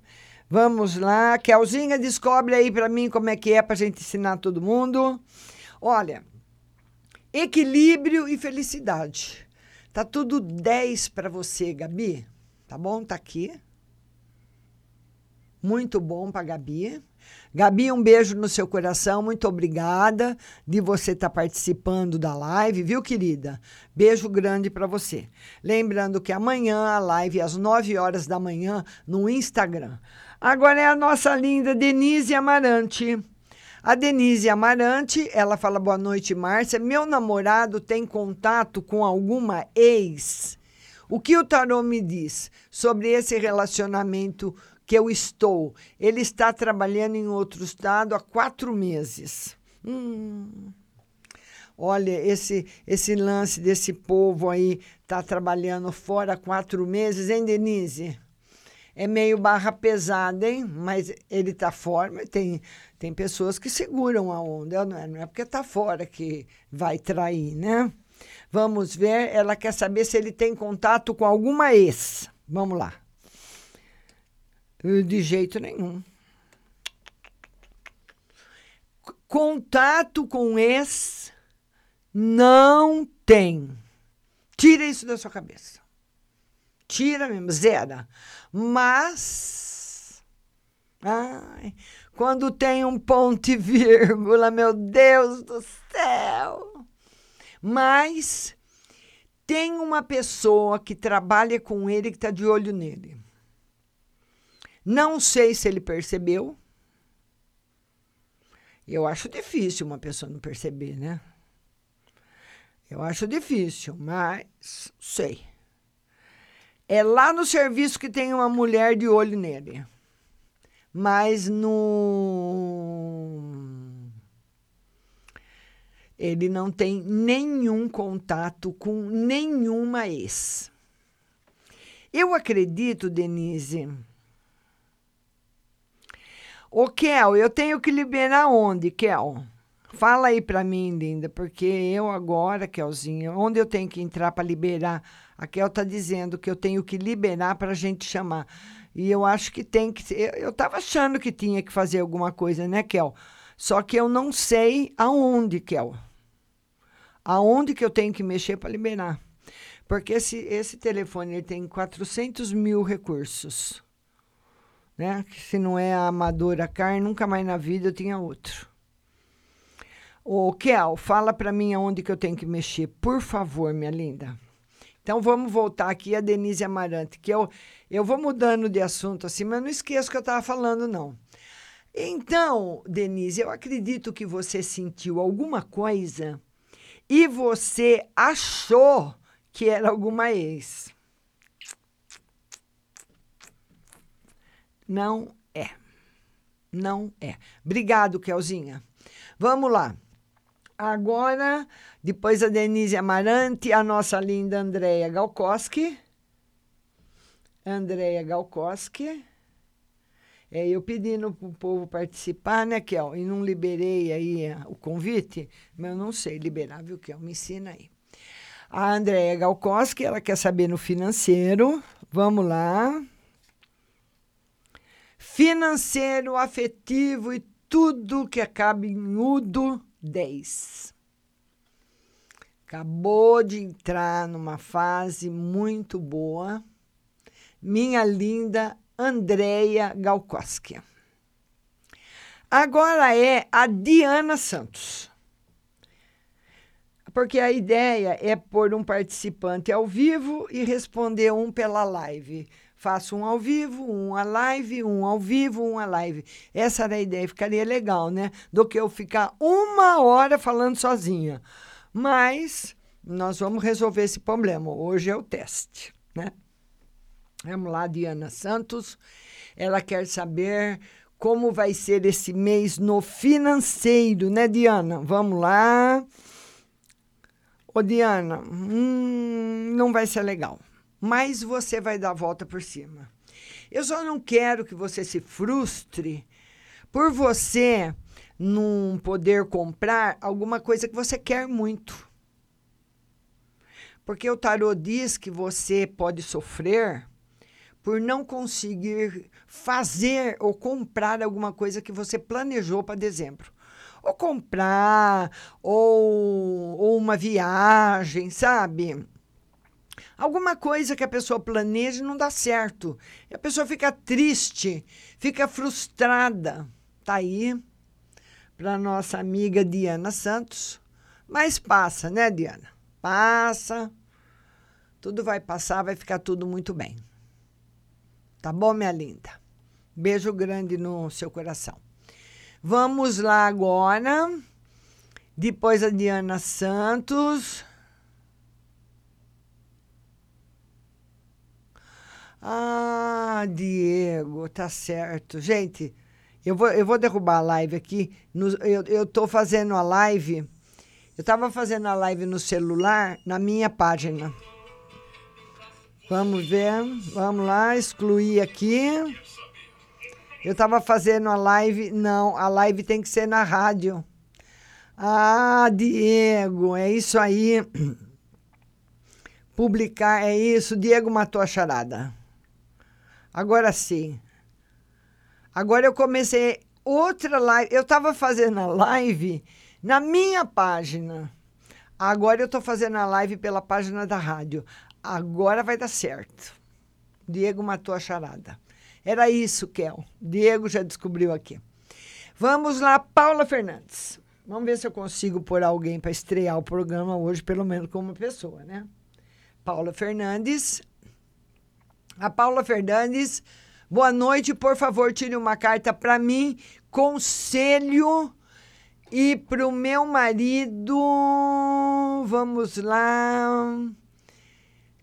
Vamos lá. Kelzinha, descobre aí para mim como é que é para gente ensinar todo mundo. Olha, equilíbrio e felicidade. Tá tudo 10 para você, Gabi. Tá bom? Tá aqui. Muito bom para Gabi. Gabi, um beijo no seu coração. Muito obrigada de você estar tá participando da live, viu, querida? Beijo grande para você. Lembrando que amanhã a live às 9 horas da manhã no Instagram. Agora é a nossa linda Denise Amarante. A Denise Amarante, ela fala boa noite, Márcia. Meu namorado tem contato com alguma ex? O que o tarô me diz sobre esse relacionamento que eu estou? Ele está trabalhando em outro estado há quatro meses. Hum. Olha, esse, esse lance desse povo aí tá trabalhando fora há quatro meses, hein, Denise? É meio barra pesada, hein? Mas ele tá fora, tem, tem pessoas que seguram a onda, não é, não é porque está fora que vai trair, né? Vamos ver, ela quer saber se ele tem contato com alguma ex. Vamos lá. De jeito nenhum. Contato com ex não tem. Tira isso da sua cabeça. Tira mesmo, zera. Mas. Ai, quando tem um ponto e vírgula, meu Deus do céu! Mas tem uma pessoa que trabalha com ele que está de olho nele. Não sei se ele percebeu. Eu acho difícil uma pessoa não perceber, né? Eu acho difícil, mas sei. É lá no serviço que tem uma mulher de olho nele mas no ele não tem nenhum contato com nenhuma ex. Eu acredito, Denise. Ô, Kel, eu tenho que liberar onde, Kel? Fala aí para mim, linda, porque eu agora, Kelzinha, onde eu tenho que entrar para liberar? A Kel tá dizendo que eu tenho que liberar para a gente chamar. E eu acho que tem que. Eu estava achando que tinha que fazer alguma coisa, né, Kel? Só que eu não sei aonde, Kel. Aonde que eu tenho que mexer para liberar. Porque esse, esse telefone ele tem 400 mil recursos. Né? Que se não é a amadora carne, nunca mais na vida eu tinha outro. Ô, Kel, fala para mim aonde que eu tenho que mexer, por favor, minha linda. Então vamos voltar aqui a Denise Amarante, que eu, eu vou mudando de assunto assim, mas não esqueço que eu estava falando, não. Então, Denise, eu acredito que você sentiu alguma coisa e você achou que era alguma ex. Não é. Não é. Obrigado, Kelzinha. Vamos lá. Agora, depois a Denise Amarante, a nossa linda Andréia Galkoski. Andréia Galkoski. É, eu pedindo para o povo participar, né, Kel? E não liberei aí o convite, mas eu não sei liberar, viu, Kel? Me ensina aí. A Andréia Galkoski, ela quer saber no financeiro. Vamos lá. Financeiro, afetivo e tudo que acaba em udo 10. Acabou de entrar numa fase muito boa. Minha linda Andréia Galkoski. Agora é a Diana Santos. porque a ideia é pôr um participante ao vivo e responder um pela live. Faço um ao vivo, um a live, um ao vivo, um a live. Essa era a ideia, ficaria legal, né? Do que eu ficar uma hora falando sozinha. Mas nós vamos resolver esse problema. Hoje é o teste, né? Vamos lá, Diana Santos. Ela quer saber como vai ser esse mês no financeiro, né, Diana? Vamos lá. Ô, Diana, hum, não vai ser legal, mas você vai dar a volta por cima. Eu só não quero que você se frustre por você não poder comprar alguma coisa que você quer muito. Porque o tarô diz que você pode sofrer por não conseguir fazer ou comprar alguma coisa que você planejou para dezembro ou comprar, ou, ou uma viagem, sabe? Alguma coisa que a pessoa planeja não dá certo. E a pessoa fica triste, fica frustrada. Tá aí para nossa amiga Diana Santos. Mas passa, né, Diana? Passa. Tudo vai passar, vai ficar tudo muito bem. Tá bom, minha linda? Beijo grande no seu coração. Vamos lá agora. Depois a Diana Santos. Ah, Diego, tá certo. Gente, eu vou, eu vou derrubar a live aqui. No, eu, eu tô fazendo a live. Eu estava fazendo a live no celular, na minha página. Vamos ver. Vamos lá, excluir aqui. Eu estava fazendo a live. Não, a live tem que ser na rádio. Ah, Diego, é isso aí. Publicar, é isso. Diego matou a charada. Agora sim. Agora eu comecei outra live. Eu estava fazendo a live na minha página. Agora eu estou fazendo a live pela página da rádio. Agora vai dar certo. Diego matou a charada. Era isso, Kel. Diego já descobriu aqui. Vamos lá, Paula Fernandes. Vamos ver se eu consigo pôr alguém para estrear o programa hoje, pelo menos como pessoa, né? Paula Fernandes. A Paula Fernandes. Boa noite, por favor, tire uma carta para mim. Conselho e para o meu marido. Vamos lá.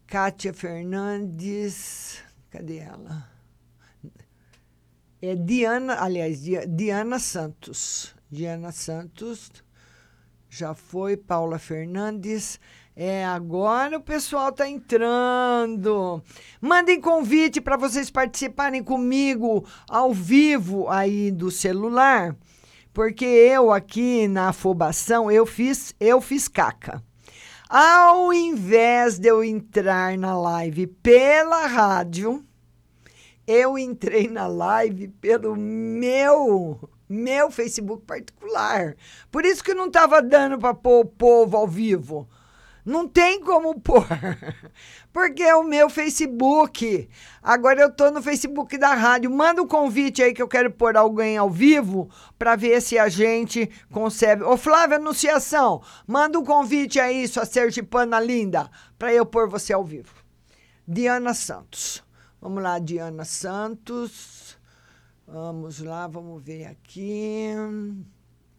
Kátia Fernandes. Cadê ela? É Diana, aliás, Diana Santos. Diana Santos. Já foi, Paula Fernandes. É, agora o pessoal está entrando. Mandem convite para vocês participarem comigo ao vivo aí do celular, porque eu aqui na afobação eu fiz, eu fiz caca. Ao invés de eu entrar na live pela rádio, eu entrei na live pelo meu meu Facebook particular. Por isso que não estava dando para pôr o povo ao vivo. Não tem como pôr. Porque é o meu Facebook. Agora eu estou no Facebook da rádio. Manda um convite aí que eu quero pôr alguém ao vivo para ver se a gente consegue. Ô, Flávia Anunciação, manda um convite aí, sua sergipana linda, para eu pôr você ao vivo. Diana Santos. Vamos lá, Diana Santos. Vamos lá, vamos ver aqui.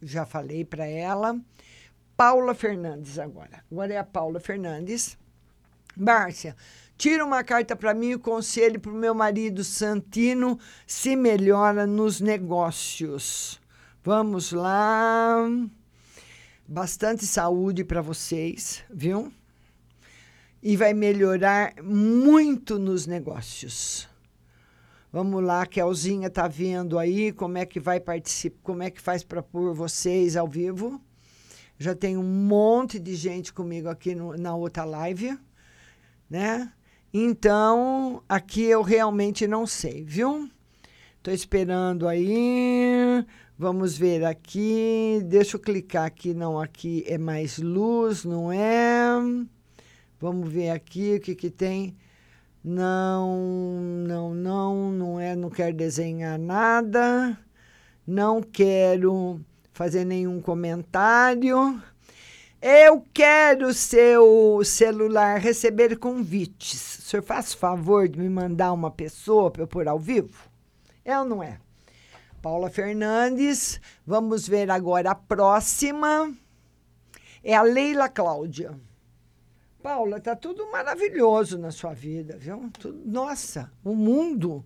Já falei para ela. Paula Fernandes agora. Agora é a Paula Fernandes. Márcia, tira uma carta para mim e conselho para o meu marido Santino se melhora nos negócios. Vamos lá. Bastante saúde para vocês, viu? e vai melhorar muito nos negócios. Vamos lá, Kelzinha tá vendo aí como é que vai participar, como é que faz para pôr vocês ao vivo. Já tem um monte de gente comigo aqui no, na outra live, né? Então, aqui eu realmente não sei, viu? Tô esperando aí. Vamos ver aqui. Deixa eu clicar aqui. Não, aqui é mais luz, não é? Vamos ver aqui o que, que tem. Não, não, não, não é, não quero desenhar nada. Não quero fazer nenhum comentário. Eu quero seu celular receber convites. O senhor faz favor de me mandar uma pessoa para eu pôr ao vivo? É ou não é? Paula Fernandes. Vamos ver agora a próxima. É a Leila Cláudia. Paula, tá tudo maravilhoso na sua vida, viu? Tudo, nossa, o mundo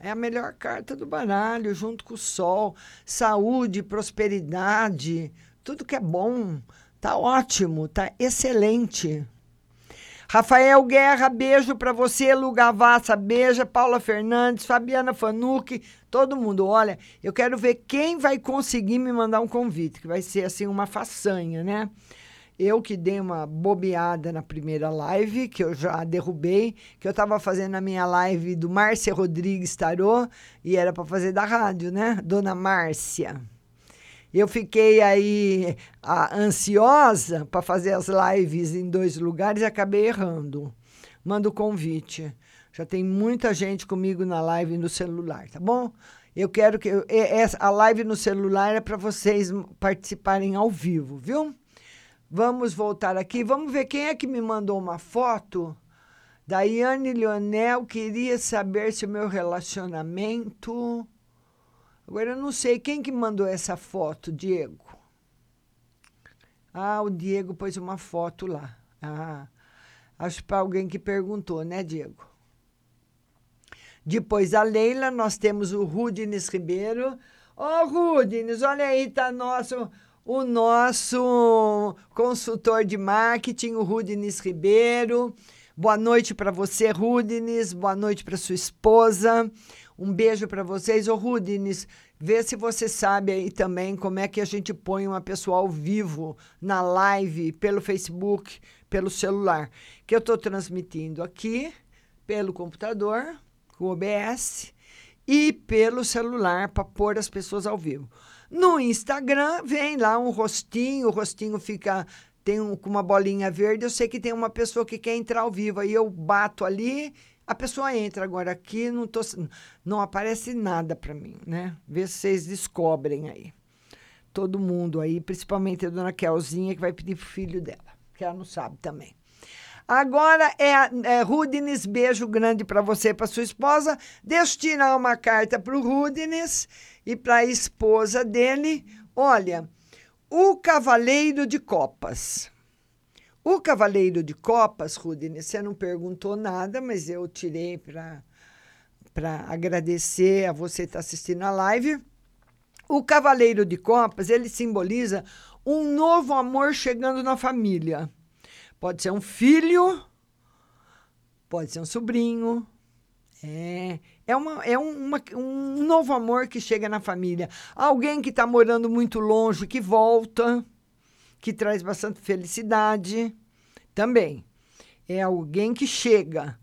é a melhor carta do baralho, junto com o sol. Saúde, prosperidade, tudo que é bom. Tá ótimo, tá excelente. Rafael Guerra, beijo para você. Lu Gavassa, beija. Paula Fernandes, Fabiana Fanucci, todo mundo. Olha, eu quero ver quem vai conseguir me mandar um convite, que vai ser assim uma façanha, né? Eu que dei uma bobeada na primeira live, que eu já derrubei, que eu estava fazendo a minha live do Márcia Rodrigues Tarô, e era para fazer da rádio, né? Dona Márcia. Eu fiquei aí a, ansiosa para fazer as lives em dois lugares e acabei errando. Manda o convite. Já tem muita gente comigo na live no celular, tá bom? Eu quero que. Eu, a live no celular é para vocês participarem ao vivo, viu? Vamos voltar aqui. Vamos ver quem é que me mandou uma foto. Daiane Leonel queria saber se o meu relacionamento. Agora eu não sei quem que mandou essa foto, Diego. Ah, o Diego pôs uma foto lá. Ah, acho para alguém que perguntou, né, Diego? Depois da Leila, nós temos o Rudines Ribeiro. Ô, oh, Rudines, olha aí, tá nosso o nosso consultor de marketing, o Rudines Ribeiro. Boa noite para você, Rudines. Boa noite para sua esposa. Um beijo para vocês. Ô, Rudines, vê se você sabe aí também como é que a gente põe uma pessoa ao vivo na live, pelo Facebook, pelo celular. Que eu estou transmitindo aqui pelo computador, com o OBS, e pelo celular para pôr as pessoas ao vivo. No Instagram, vem lá um rostinho, o rostinho fica tem um, com uma bolinha verde. Eu sei que tem uma pessoa que quer entrar ao vivo, aí eu bato ali, a pessoa entra. Agora aqui não, tô, não aparece nada para mim, né? Vê se vocês descobrem aí. Todo mundo aí, principalmente a dona Kelzinha, que vai pedir pro filho dela, que ela não sabe também. Agora é, é Rudines, beijo grande para você e para sua esposa. Destina uma carta para o Rudines e para a esposa dele. Olha, o Cavaleiro de Copas. O Cavaleiro de Copas, Rudines, você não perguntou nada, mas eu tirei para agradecer a você estar tá assistindo a live. O Cavaleiro de Copas, ele simboliza um novo amor chegando na família. Pode ser um filho, pode ser um sobrinho. É, é, uma, é uma, um novo amor que chega na família. Alguém que está morando muito longe, que volta, que traz bastante felicidade. Também. É alguém que chega.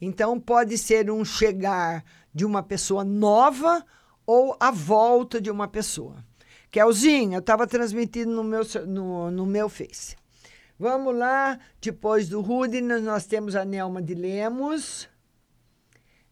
Então, pode ser um chegar de uma pessoa nova ou a volta de uma pessoa. Kelzinha, eu estava transmitindo no meu, no, no meu Face. Vamos lá, depois do Rudines, nós temos a Nelma de Lemos.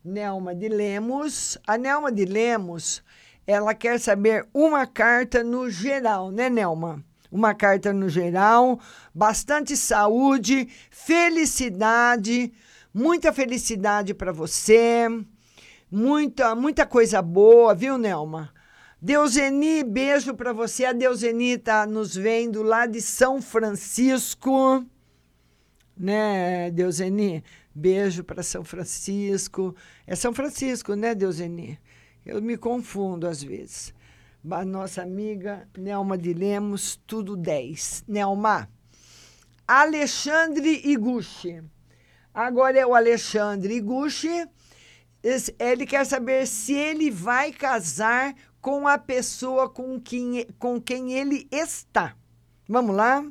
Nelma de Lemos. A Nelma de Lemos, ela quer saber uma carta no geral, né, Nelma? Uma carta no geral, bastante saúde, felicidade, muita felicidade para você, muita, muita coisa boa, viu, Nelma? Deuseni, beijo para você. A Deuseni está nos vendo lá de São Francisco. Né, Deuseni? Beijo para São Francisco. É São Francisco, né, Deuseni? Eu me confundo às vezes. A nossa amiga Nelma de Lemos, tudo 10. Nelma. Alexandre Iguchi. Agora é o Alexandre Iguchi. Ele quer saber se ele vai casar com a pessoa com quem, com quem ele está. Vamos lá?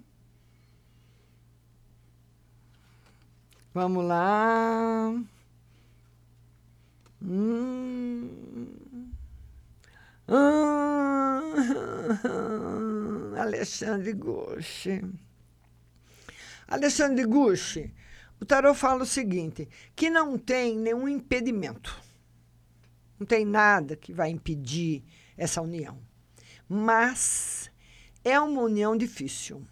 Vamos lá. Hum. Hum. Alexandre Gucci. Alexandre Gucci, o tarot fala o seguinte: que não tem nenhum impedimento. Não tem nada que vai impedir essa união. Mas é uma união difícil.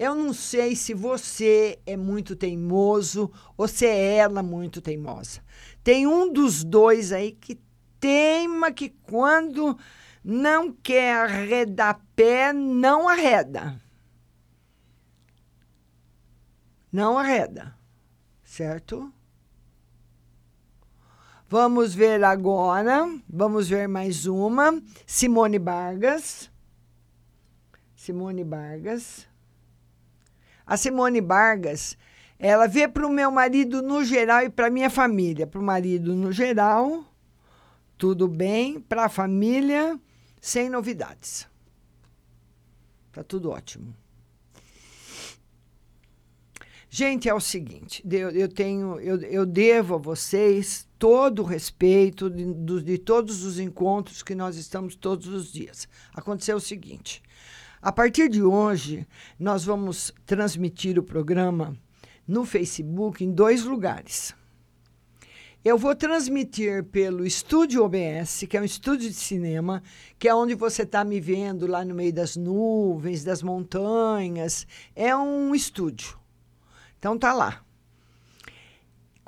Eu não sei se você é muito teimoso ou se é ela muito teimosa. Tem um dos dois aí que teima que quando não quer arredar pé, não arreda. Não arreda. Certo? Vamos ver agora. Vamos ver mais uma. Simone Vargas. Simone Vargas. A Simone Vargas, ela vê para o meu marido no geral e para minha família. Para o marido no geral, tudo bem. Para a família, sem novidades. Tá tudo ótimo. Gente, é o seguinte, eu, eu tenho, eu, eu devo a vocês todo o respeito de, de todos os encontros que nós estamos todos os dias. Aconteceu o seguinte: a partir de hoje, nós vamos transmitir o programa no Facebook em dois lugares. Eu vou transmitir pelo Estúdio OBS, que é um estúdio de cinema, que é onde você está me vendo lá no meio das nuvens, das montanhas. É um estúdio. Então tá lá.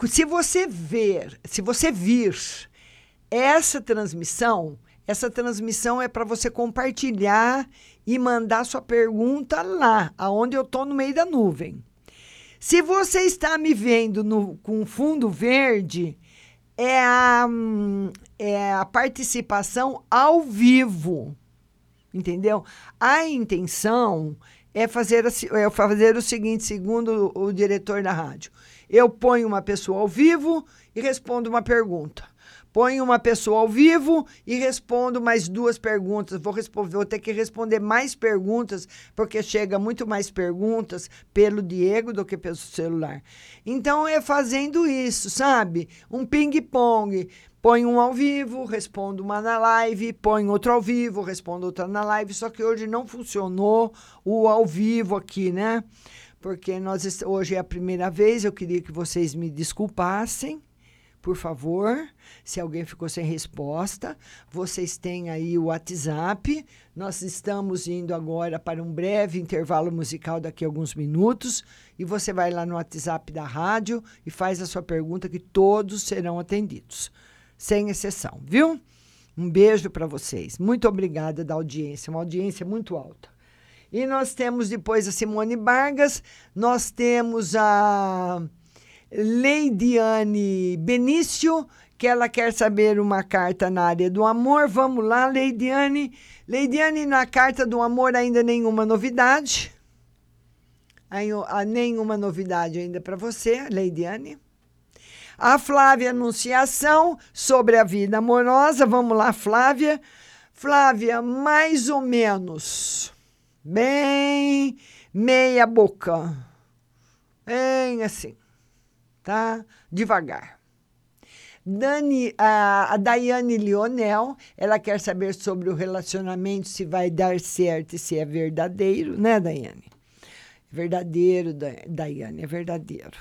Se você ver, se você vir essa transmissão, essa transmissão é para você compartilhar e mandar sua pergunta lá, aonde eu estou no meio da nuvem. Se você está me vendo no, com fundo verde, é a, é a participação ao vivo. Entendeu? A intenção é fazer, é fazer o seguinte, segundo o, o diretor da rádio. Eu ponho uma pessoa ao vivo e respondo uma pergunta. Ponho uma pessoa ao vivo e respondo mais duas perguntas. Vou, responder, vou ter que responder mais perguntas, porque chega muito mais perguntas pelo Diego do que pelo celular. Então é fazendo isso, sabe? Um ping-pong. Põe um ao vivo, respondo uma na live, põe outro ao vivo, respondo outra na live. Só que hoje não funcionou o ao vivo aqui, né? Porque nós hoje é a primeira vez, eu queria que vocês me desculpassem por favor, se alguém ficou sem resposta, vocês têm aí o WhatsApp. Nós estamos indo agora para um breve intervalo musical daqui a alguns minutos e você vai lá no WhatsApp da rádio e faz a sua pergunta que todos serão atendidos, sem exceção, viu? Um beijo para vocês. Muito obrigada da audiência, uma audiência muito alta. E nós temos depois a Simone Vargas, nós temos a Leidiane Benício, que ela quer saber uma carta na área do amor. Vamos lá, Leidiane. Leidiane, na carta do amor ainda nenhuma novidade. Nenhuma novidade ainda para você, Leidiane. A Flávia Anunciação sobre a vida amorosa. Vamos lá, Flávia. Flávia, mais ou menos. Bem meia boca. Bem assim tá? Devagar. Dani, a, a Daiane Lionel, ela quer saber sobre o relacionamento, se vai dar certo e se é verdadeiro, né, Daiane? Verdadeiro, Daiane, é verdadeiro.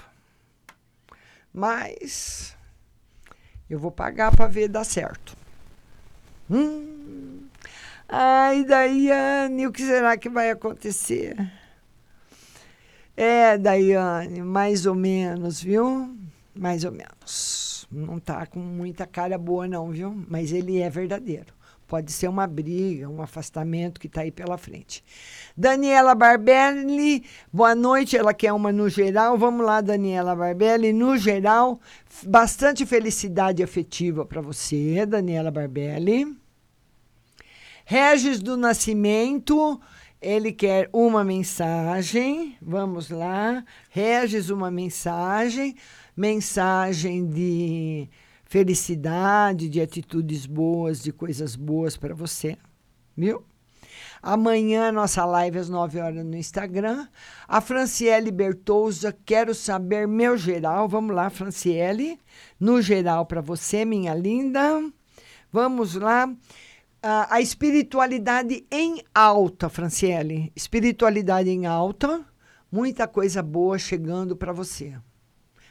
Mas eu vou pagar para ver dar certo. Hum. Ai, Daiane, o que será que vai acontecer? É, Daiane, mais ou menos, viu? Mais ou menos. Não tá com muita cara boa, não, viu? Mas ele é verdadeiro. Pode ser uma briga, um afastamento que está aí pela frente. Daniela Barbelli, boa noite. Ela quer uma no geral. Vamos lá, Daniela Barbelli. No geral, bastante felicidade afetiva para você, Daniela Barbelli. Regis do Nascimento, ele quer uma mensagem. Vamos lá. Regis, uma mensagem. Mensagem de felicidade, de atitudes boas, de coisas boas para você. Viu? Amanhã, nossa live às 9 horas no Instagram. A Franciele Bertouza, quero saber meu geral. Vamos lá, Franciele. No geral para você, minha linda. Vamos lá a, a espiritualidade em alta, Franciele. Espiritualidade em alta, muita coisa boa chegando para você.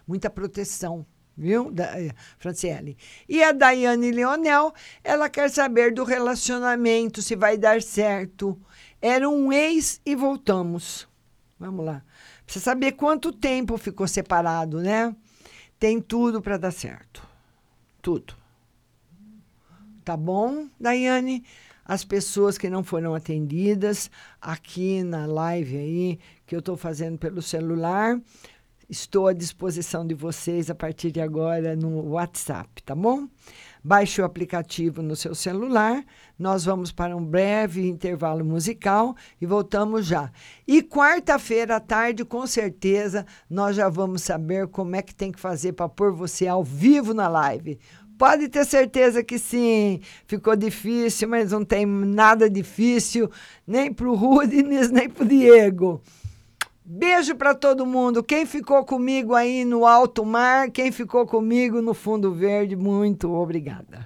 Muita proteção, viu, da, eh, Franciele? E a Daiane Leonel, ela quer saber do relacionamento, se vai dar certo. Era um ex e voltamos. Vamos lá. Precisa saber quanto tempo ficou separado, né? Tem tudo para dar certo. Tudo. Tá bom, Daiane? As pessoas que não foram atendidas aqui na live aí, que eu estou fazendo pelo celular, estou à disposição de vocês a partir de agora no WhatsApp, tá bom? Baixe o aplicativo no seu celular. Nós vamos para um breve intervalo musical e voltamos já. E quarta-feira à tarde, com certeza, nós já vamos saber como é que tem que fazer para pôr você ao vivo na live. Pode ter certeza que sim. Ficou difícil, mas não tem nada difícil, nem para o Rudines, nem para o Diego. Beijo para todo mundo. Quem ficou comigo aí no alto mar, quem ficou comigo no fundo verde, muito obrigada.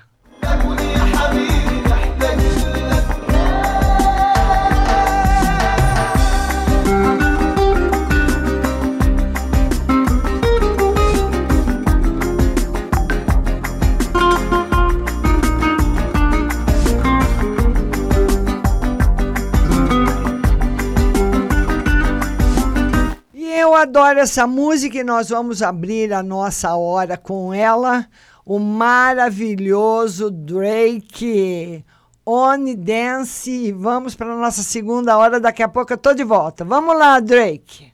Essa música e nós vamos abrir a nossa hora com ela, o maravilhoso Drake. On Dance e vamos para a nossa segunda hora. Daqui a pouco eu tô de volta. Vamos lá, Drake.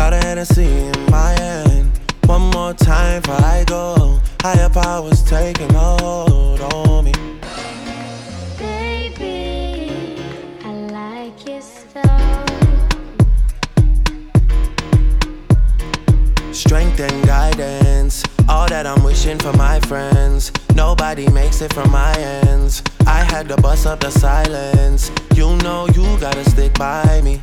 Got a Hennessy in my hand. One more time before I go. Higher powers taking a hold on me. Baby, I like your style. Strength and guidance, all that I'm wishing for my friends. Nobody makes it from my ends. I had to bust up the silence. You know you gotta stick by me.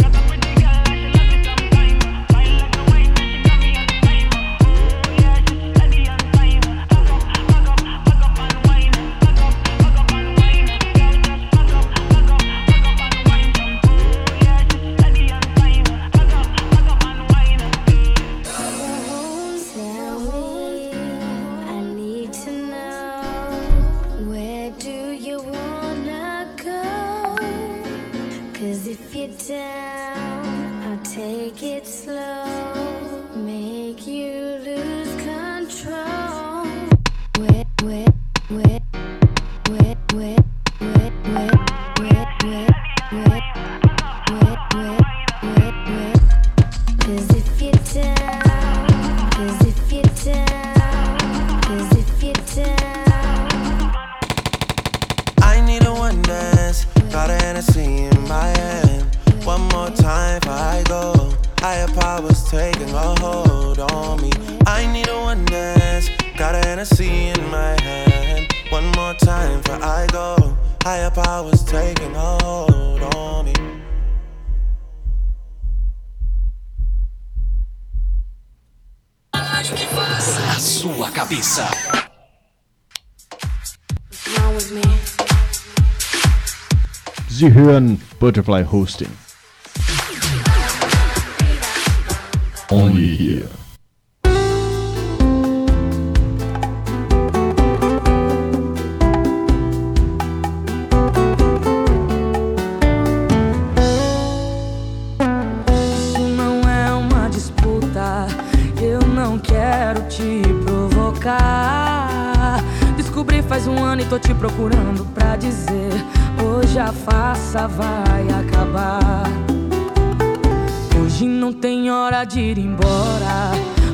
Got a Hennessy in my hand. One more time before I go. Higher powers taking a hold on me. I need a one dance. Got a Hennessy in my hand. One more time before I go. Higher powers taking a hold on me. Rádio que faz a sua cabeça. what's wrong with me? Sie hören Butterfly Hosting. Only here. vai acabar. Hoje não tem hora de ir embora.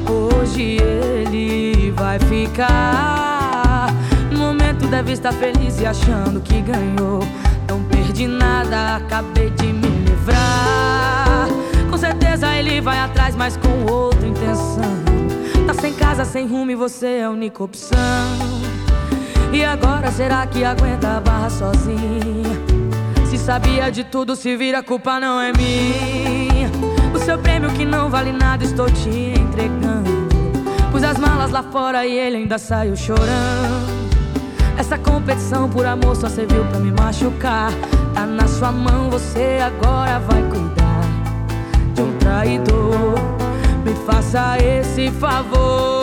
Hoje ele vai ficar. No momento deve estar feliz e achando que ganhou. Não perdi nada, acabei de me livrar. Com certeza ele vai atrás, mas com outra intenção. Tá sem casa, sem rumo e você é a única opção. E agora será que aguenta a barra sozinha? Se sabia de tudo, se vira, a culpa não é minha. O seu prêmio que não vale nada, estou te entregando. Pus as malas lá fora e ele ainda saiu chorando. Essa competição por amor só serviu pra me machucar. Tá na sua mão, você agora vai cuidar de um traidor. Me faça esse favor.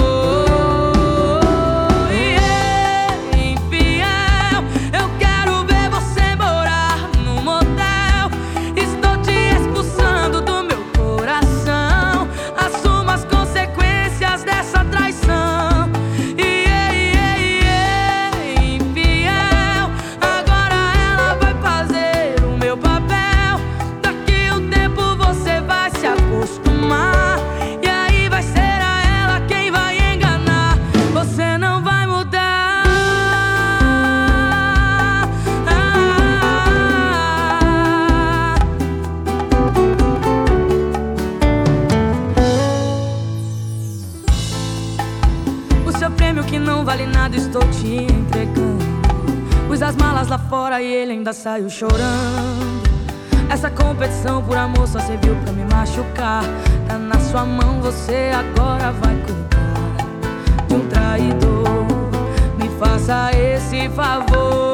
fora e ele ainda saiu chorando. Essa competição por amor só serviu pra me machucar. Tá na sua mão, você agora vai cuidar de um traidor. Me faça esse favor.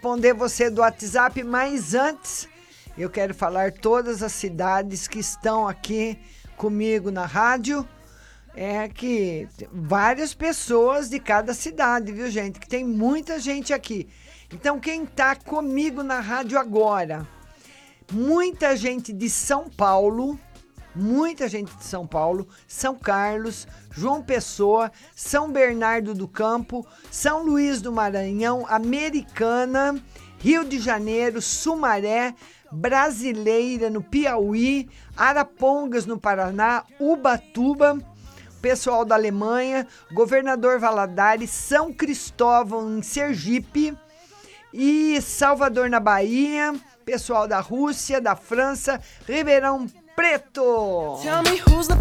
Responder você do WhatsApp, mas antes eu quero falar todas as cidades que estão aqui comigo na rádio. É que várias pessoas de cada cidade, viu, gente? Que tem muita gente aqui. Então, quem tá comigo na rádio agora? Muita gente de São Paulo, muita gente de São Paulo, São Carlos, João Pessoa, São Bernardo do Campo, São Luís do Maranhão, Americana, Rio de Janeiro, Sumaré, Brasileira no Piauí, Arapongas no Paraná, Ubatuba, pessoal da Alemanha, Governador Valadares, São Cristóvão em Sergipe e Salvador na Bahia, pessoal da Rússia, da França, Ribeirão Preto. Tell me who's the?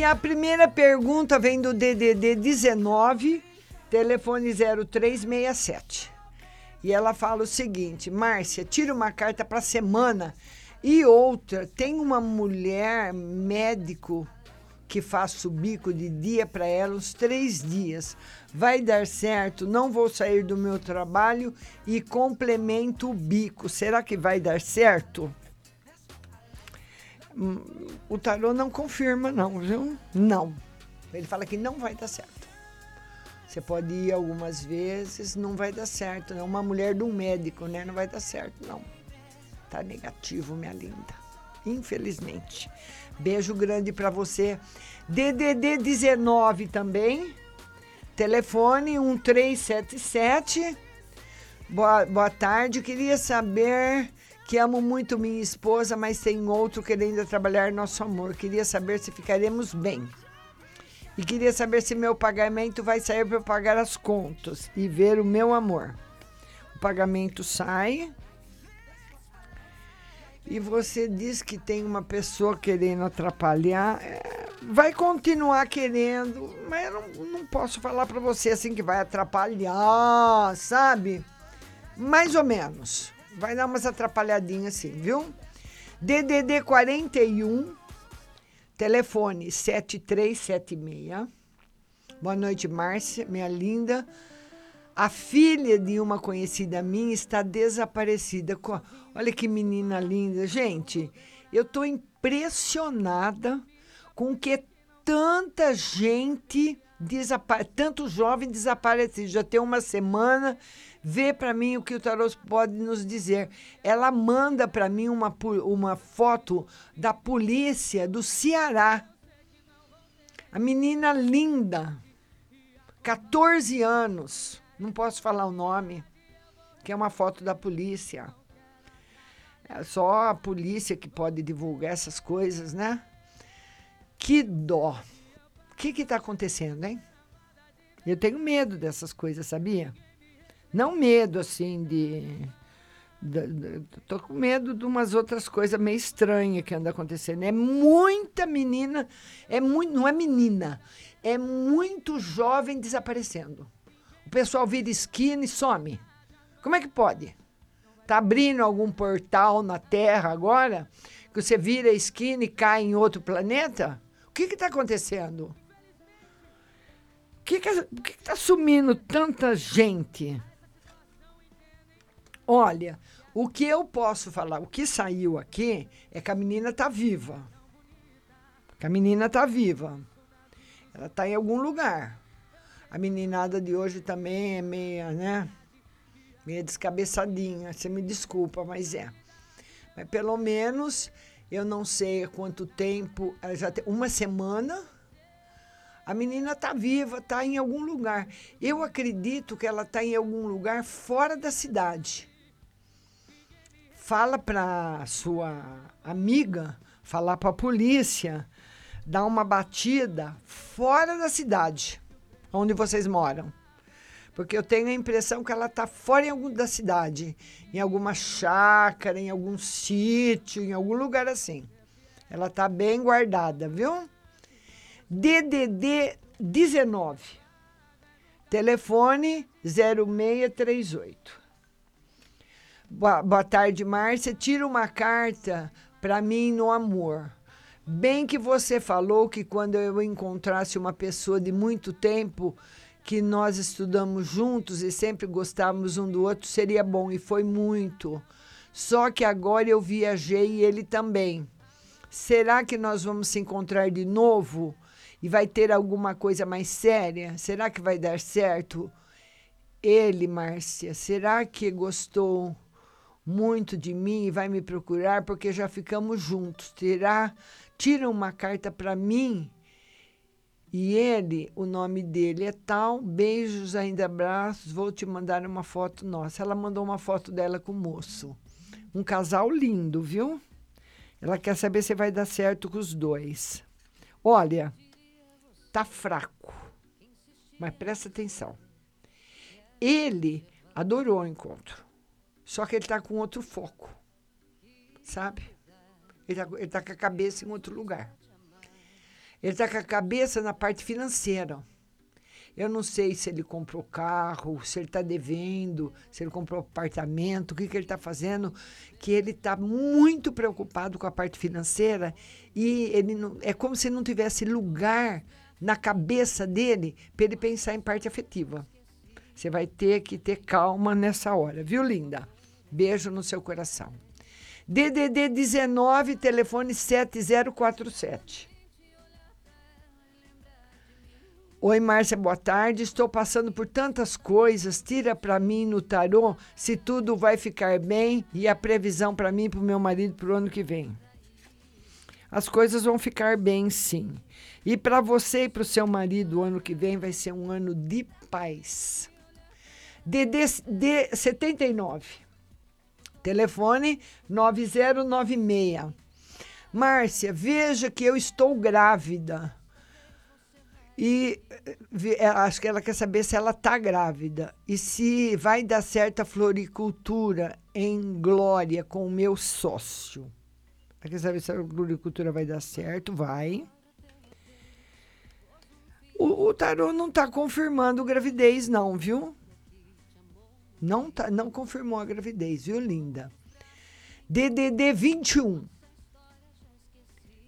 E a primeira pergunta vem do DDD 19, telefone 0367. E ela fala o seguinte: Márcia, tira uma carta para semana. E outra, tem uma mulher médico que faço bico de dia para ela uns três dias. Vai dar certo, não vou sair do meu trabalho e complemento o bico. Será que vai dar certo? Hum, O tarô não confirma, não, viu? Não. Ele fala que não vai dar certo. Você pode ir algumas vezes, não vai dar certo. É uma mulher de um médico, né? Não vai dar certo, não. Tá negativo, minha linda. Infelizmente. Beijo grande para você. DDD 19 também. Telefone 1377. Boa, boa tarde. Queria saber que amo muito minha esposa, mas tem outro querendo trabalhar nosso amor. Queria saber se ficaremos bem. E queria saber se meu pagamento vai sair para eu pagar as contas e ver o meu amor. O pagamento sai. E você diz que tem uma pessoa querendo atrapalhar. É, vai continuar querendo, mas eu não, não posso falar para você assim que vai atrapalhar, sabe? Mais ou menos. Vai dar umas atrapalhadinhas assim, viu? DDD 41, telefone 7376. Boa noite, Márcia, minha linda. A filha de uma conhecida minha está desaparecida. Olha que menina linda. Gente, eu estou impressionada com que tanta gente, desapa tanto jovem desaparecido. Já tem uma semana. Vê para mim o que o tarô pode nos dizer. Ela manda para mim uma, uma foto da polícia do Ceará. A menina linda, 14 anos, não posso falar o nome, que é uma foto da polícia. É só a polícia que pode divulgar essas coisas, né? Que dó. O que está acontecendo, hein? Eu tenho medo dessas coisas, sabia? Não medo, assim, de. Tô com medo de umas outras coisas meio estranhas que andam acontecendo. É muita menina, é muito, não é menina, é muito jovem desaparecendo. O pessoal vira esquina e some. Como é que pode? Tá abrindo algum portal na Terra agora? Que você vira a esquina e cai em outro planeta? O que está acontecendo? O que está que que tá sumindo tanta gente? Olha, o que eu posso falar, o que saiu aqui é que a menina tá viva. Que a menina tá viva. Ela tá em algum lugar. A meninada de hoje também é meia, né? Meia descabeçadinha. Você me desculpa, mas é. Mas pelo menos eu não sei há quanto tempo, já tem uma semana. A menina tá viva, tá em algum lugar. Eu acredito que ela tá em algum lugar fora da cidade. Fala para sua amiga, falar para a polícia, dar uma batida fora da cidade, onde vocês moram. Porque eu tenho a impressão que ela está fora em algum da cidade, em alguma chácara, em algum sítio, em algum lugar assim. Ela está bem guardada, viu? DDD 19. Telefone 0638. Boa, boa tarde, Márcia. Tira uma carta para mim no amor. Bem que você falou que quando eu encontrasse uma pessoa de muito tempo, que nós estudamos juntos e sempre gostávamos um do outro, seria bom. E foi muito. Só que agora eu viajei e ele também. Será que nós vamos se encontrar de novo? E vai ter alguma coisa mais séria? Será que vai dar certo? Ele, Márcia, será que gostou muito de mim e vai me procurar porque já ficamos juntos? Terá? Tira uma carta para mim. E ele, o nome dele é tal. Beijos, ainda abraços. Vou te mandar uma foto nossa. Ela mandou uma foto dela com o moço. Um casal lindo, viu? Ela quer saber se vai dar certo com os dois. Olha, tá fraco. Mas presta atenção. Ele adorou o encontro. Só que ele está com outro foco. Sabe? Ele está tá com a cabeça em outro lugar. Ele está com a cabeça na parte financeira. Eu não sei se ele comprou carro, se ele está devendo, se ele comprou apartamento, o que, que ele está fazendo, que ele está muito preocupado com a parte financeira e ele não, é como se não tivesse lugar na cabeça dele para ele pensar em parte afetiva. Você vai ter que ter calma nessa hora, viu, linda? Beijo no seu coração. DDD 19, telefone 7047. Oi, Márcia, boa tarde. Estou passando por tantas coisas. Tira para mim no tarô se tudo vai ficar bem e a previsão para mim e para o meu marido para o ano que vem. As coisas vão ficar bem, sim. E para você e para o seu marido, o ano que vem vai ser um ano de paz. DD D 79. Telefone 9096. Márcia, veja que eu estou grávida. E eh, eh, acho que ela quer saber se ela está grávida e se vai dar certo a floricultura em Glória com o meu sócio. Ela quer saber se a floricultura vai dar certo? Vai. O, o tarô não está confirmando gravidez, não, viu? Não, tá, não confirmou a gravidez, viu, linda? DDD 21.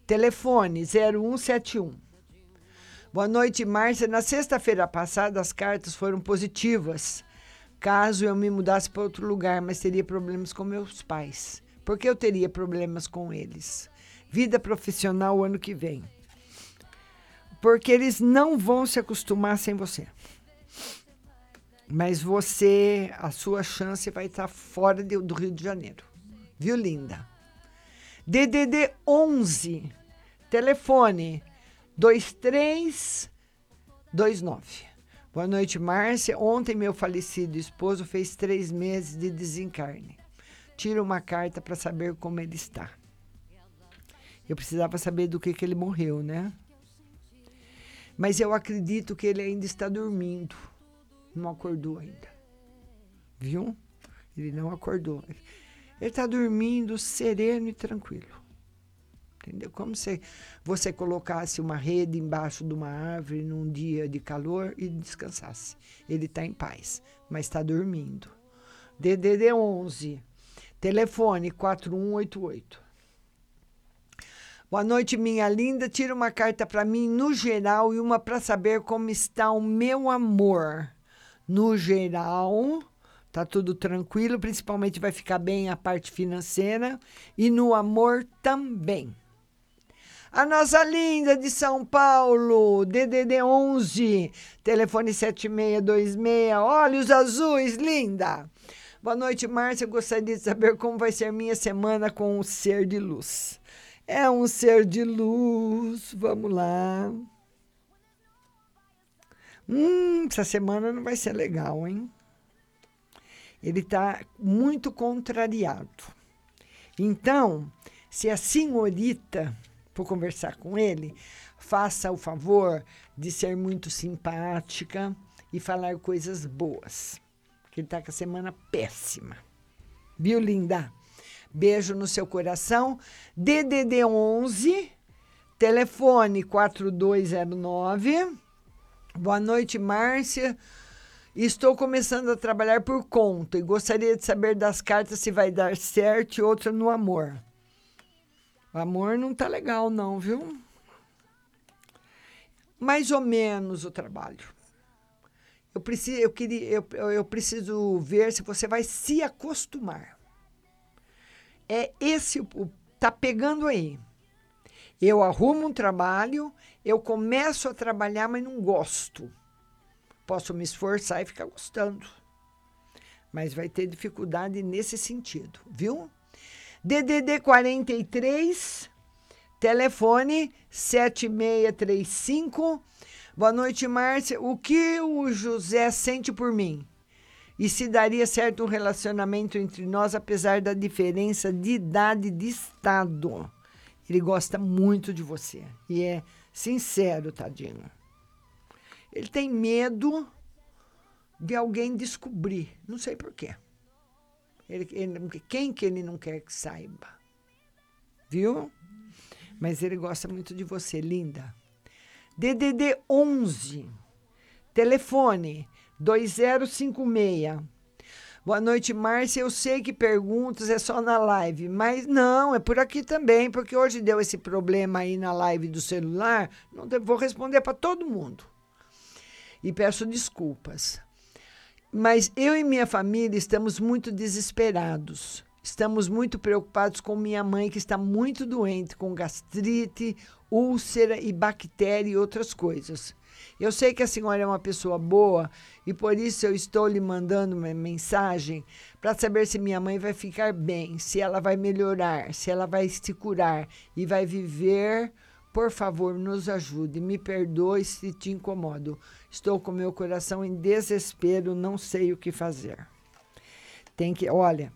Telefone 0171. Boa noite, Márcia. Na sexta-feira passada, as cartas foram positivas. Caso eu me mudasse para outro lugar, mas teria problemas com meus pais. Por que eu teria problemas com eles? Vida profissional ano que vem. Porque eles não vão se acostumar sem você. Mas você, a sua chance vai estar fora de- do Rio de Janeiro. Viu, linda? DDD 11, telefone 2329. Boa noite, Márcia. Ontem meu falecido esposo fez três meses de desencarne. Tira uma carta para saber como ele está. Eu precisava saber do que, que ele morreu, né? Mas eu acredito que ele ainda está dormindo. Não acordou ainda. Viu? Ele não acordou. Ele está dormindo sereno e tranquilo. Entendeu? Como se você colocasse uma rede embaixo de uma árvore num dia de calor e descansasse. Ele está em paz, mas está dormindo. DDD 11, telefone 4188. Boa noite, minha linda. Tira uma carta para mim no geral e uma para saber como está o meu amor. No geral, tá tudo tranquilo, principalmente vai ficar bem a parte financeira e no amor também. A nossa linda de São Paulo, DDD 11, telefone 7626, olhos azuis, linda. Boa noite, Márcia. Gostaria de saber como vai ser minha semana com o ser de luz. É um ser de luz. Vamos lá. Hum, essa semana não vai ser legal, hein? Ele está muito contrariado. Então, se a senhorita for conversar com ele, faça o favor de ser muito simpática e falar coisas boas. Porque ele está com a semana péssima. Viu, linda? Beijo no seu coração. DDD 11, telefone 4209. Boa noite, Márcia. Estou começando a trabalhar por conta e gostaria de saber das cartas se vai dar certo e outra no amor. O amor não tá legal, não, viu? Mais ou menos o trabalho. Eu preciso, eu queria, eu, eu- preciso ver se você vai se acostumar. É esse o- tá pegando aí. Eu arrumo um trabalho, eu começo a trabalhar, mas não gosto. Posso me esforçar e ficar gostando. Mas vai ter dificuldade nesse sentido, viu? DDD 43, telefone 7635. Boa noite, Márcia. O que o José sente por mim? E se daria certo um relacionamento entre nós, apesar da diferença de idade e de estado? Ele gosta muito de você e é sincero, tadinho. Ele tem medo de alguém descobrir, não sei porquê. Ele, ele, quem que ele não quer que saiba? Viu? Mas ele gosta muito de você, linda. DDD 11, telefone 2056. Boa noite, Márcia. Eu sei que perguntas é só na live, mas não, é por aqui também, porque hoje deu esse problema aí na live do celular. Não vou responder para todo mundo. E peço desculpas. Mas eu e minha família estamos muito desesperados. Estamos muito preocupados com minha mãe, que está muito doente, com gastrite, úlcera e bactéria e outras coisas. Eu sei que a senhora é uma pessoa boa e por isso eu estou lhe mandando uma mensagem para saber se minha mãe vai ficar bem, se ela vai melhorar, se ela vai se curar e vai viver. Por favor, nos ajude. Me perdoe se te incomodo. Estou com meu coração em desespero, não sei o que fazer. Tem que, olha,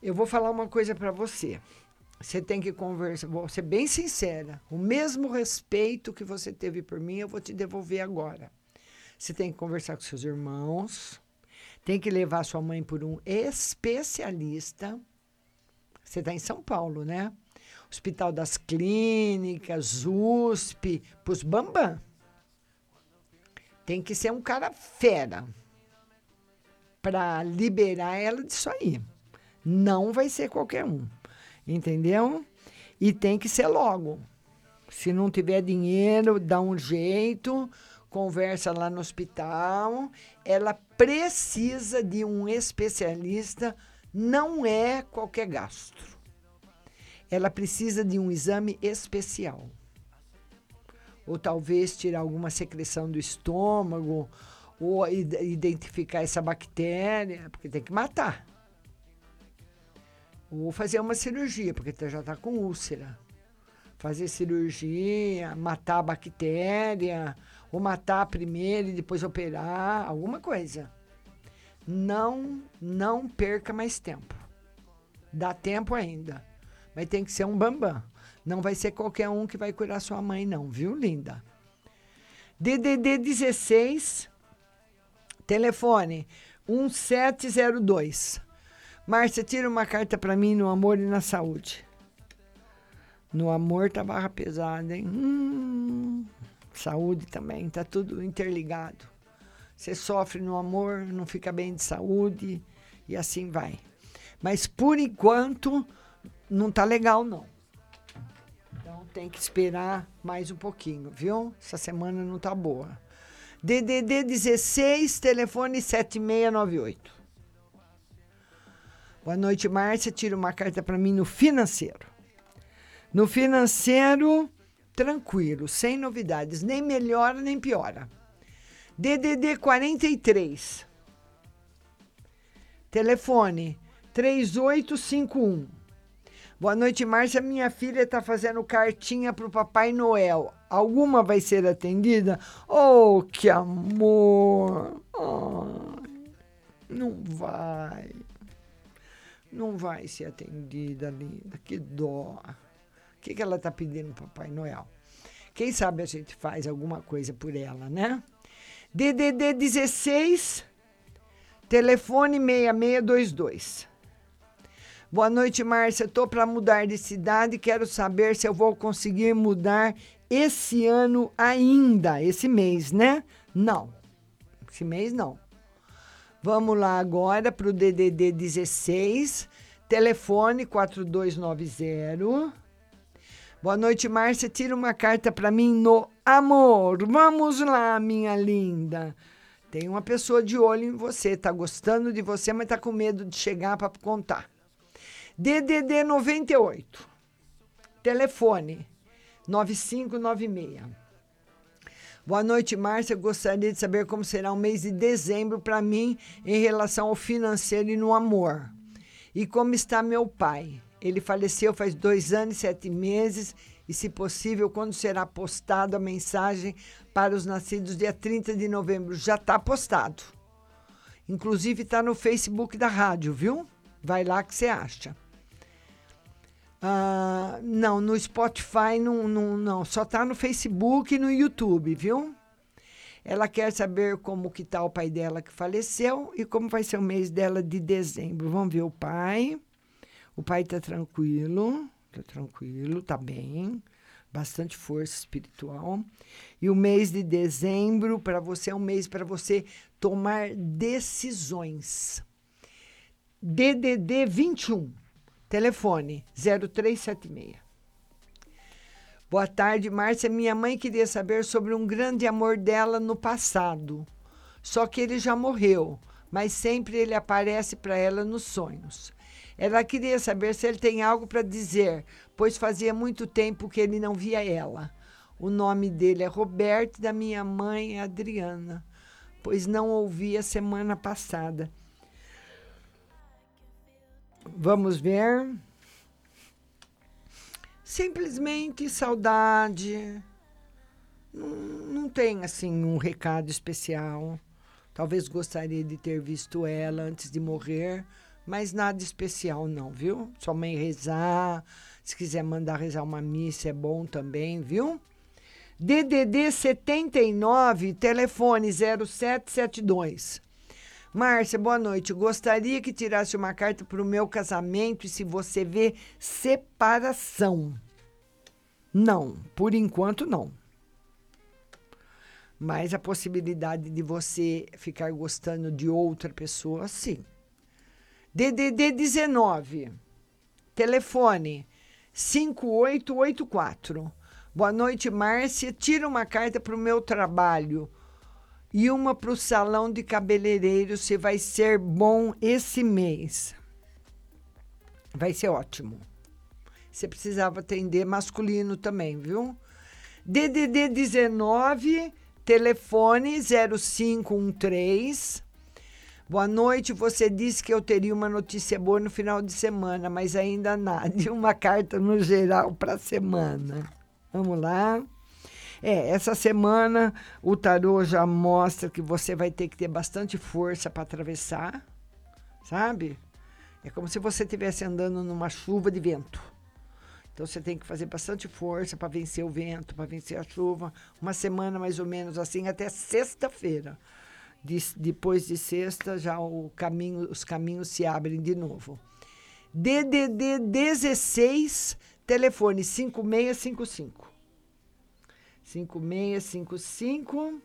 eu vou falar uma coisa para você. Você tem que conversar, vou ser bem sincera. O mesmo respeito que você teve por mim, eu vou te devolver agora. Você tem que conversar com seus irmãos, tem que levar sua mãe por um especialista. Você está em São Paulo, né? Hospital das Clínicas, USP, pros Bambam. Tem que ser um cara fera para liberar ela disso aí. Não vai ser qualquer um. Entendeu? E tem que ser logo. Se não tiver dinheiro, dá um jeito, conversa lá no hospital. Ela precisa de um especialista, não é qualquer gastro. Ela precisa de um exame especial. Ou talvez tirar alguma secreção do estômago, ou id- identificar essa bactéria, porque tem que matar. Ou fazer uma cirurgia, porque tá- já está com úlcera. Fazer cirurgia, matar a bactéria, ou matar primeiro e depois operar, alguma coisa. Não, não perca mais tempo. Dá tempo ainda. Mas tem que ser um bambam. Não vai ser qualquer um que vai curar sua mãe, não, viu, linda? DDD 16, telefone 1702. Márcia, tira uma carta para mim no amor e na saúde. No amor tá barra pesada, hein? Hum, saúde também, tá tudo interligado. Você sofre no amor, não fica bem de saúde e assim vai. Mas por enquanto não tá legal não. Então tem que esperar mais um pouquinho, viu? Essa semana não tá boa. DDD 16, telefone 7698. Boa noite, Márcia. Tira uma carta para mim no financeiro. No financeiro, tranquilo, sem novidades, nem melhora nem piora. DDD 43. Telefone 3851. Boa noite, Márcia. Minha filha está fazendo cartinha para o Papai Noel. Alguma vai ser atendida? Oh, que amor! Ai, não vai. Não vai ser atendida, linda. Que dó. O que, que ela está pedindo para Papai Noel? Quem sabe a gente faz alguma coisa por ela, né? DDD 16, telefone 6622. Boa noite, Márcia. Estou para mudar de cidade e quero saber se eu vou conseguir mudar esse ano ainda, esse mês, né? Não. Esse mês não. Vamos lá agora para o DDD 16, telefone 4290. Boa noite, Márcia. Tira uma carta para mim no amor. Vamos lá, minha linda. Tem uma pessoa de olho em você, tá gostando de você, mas tá com medo de chegar para contar. DDD 98. Telefone 9596. Boa noite, Márcia. Gostaria de saber como será o mês de dezembro para mim em relação ao financeiro e no amor. E como está meu pai? Ele faleceu faz dois anos e sete meses. E, se possível, quando será postado a mensagem para os nascidos dia 30 de novembro? Já está postado. Inclusive está no Facebook da rádio, viu? Vai lá que você acha. Ah, não, no Spotify não, não, não. Só tá no Facebook e no YouTube, viu? Ela quer saber como que tá o pai dela que faleceu e como vai ser o mês dela de dezembro. Vamos ver o pai. O pai tá tranquilo, tá tranquilo, tá bem. Bastante força espiritual. E o mês de dezembro para você é um mês para você tomar decisões. DDD 21. Telefone 0376. Boa tarde, Márcia. Minha mãe queria saber sobre um grande amor dela no passado. Só que ele já morreu, mas sempre ele aparece para ela nos sonhos. Ela queria saber se ele tem algo para dizer, pois fazia muito tempo que ele não via ela. O nome dele é Roberto e da minha mãe é Adriana, pois não ouvi a semana passada. Vamos ver. Simplesmente saudade. Não, não tem assim um recado especial. Talvez gostaria de ter visto ela antes de morrer, mas nada especial não, viu? Sua mãe rezar, se quiser mandar rezar uma missa é bom também, viu? DDD 79, telefone 0772. Márcia, boa noite. Gostaria que tirasse uma carta para o meu casamento e se você vê separação. Não, por enquanto não. Mas a possibilidade de você ficar gostando de outra pessoa, sim. DDD 19, telefone 5884. Boa noite, Márcia. Tira uma carta para o meu trabalho e uma para o salão de cabeleireiro se vai ser bom esse mês. Vai ser ótimo. Você precisava atender masculino também, viu? DDD 19, telefone 0513. Boa noite, você disse que eu teria uma notícia boa no final de semana, mas ainda nada. E uma carta no geral para a semana. Vamos lá. É, essa semana o tarô já mostra que você vai ter que ter bastante força para atravessar, sabe? É como se você estivesse andando numa chuva de vento. Então você tem que fazer bastante força para vencer o vento, para vencer a chuva. Uma semana mais ou menos assim, até sexta-feira. De, depois de sexta, já caminho, os caminhos se abrem de novo. DDD 16, telefone 5655. 5655.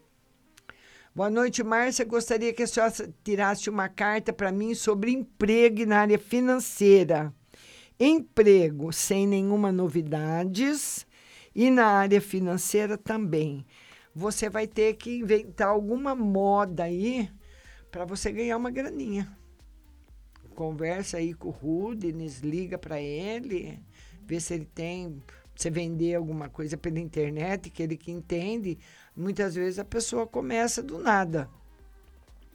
Boa noite, Márcia. Gostaria que a senhora tirasse uma carta para mim sobre emprego na área financeira. Emprego sem nenhuma novidades e na área financeira também. Você vai ter que inventar alguma moda aí para você ganhar uma graninha. Conversa aí com o Rudines, liga para ele, vê se ele tem você vender alguma coisa pela internet, que ele que entende, muitas vezes a pessoa começa do nada.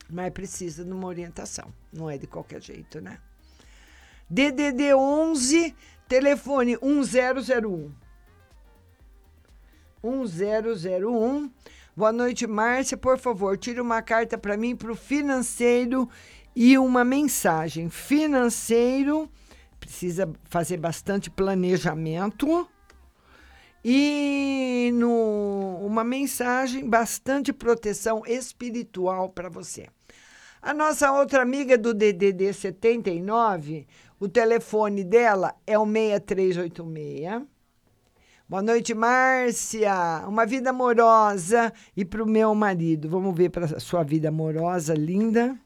Mas precisa de uma orientação. Não é de qualquer jeito, né? DDD 11, telefone 1001. 1001. Boa noite, Márcia. Por favor, tire uma carta para mim para o financeiro e uma mensagem. Financeiro precisa fazer bastante planejamento e no, uma mensagem bastante proteção espiritual para você. A nossa outra amiga do DDD 79, o telefone dela é o 6386. Boa noite, Márcia. Uma vida amorosa e para o meu marido. Vamos ver para sua vida amorosa, linda.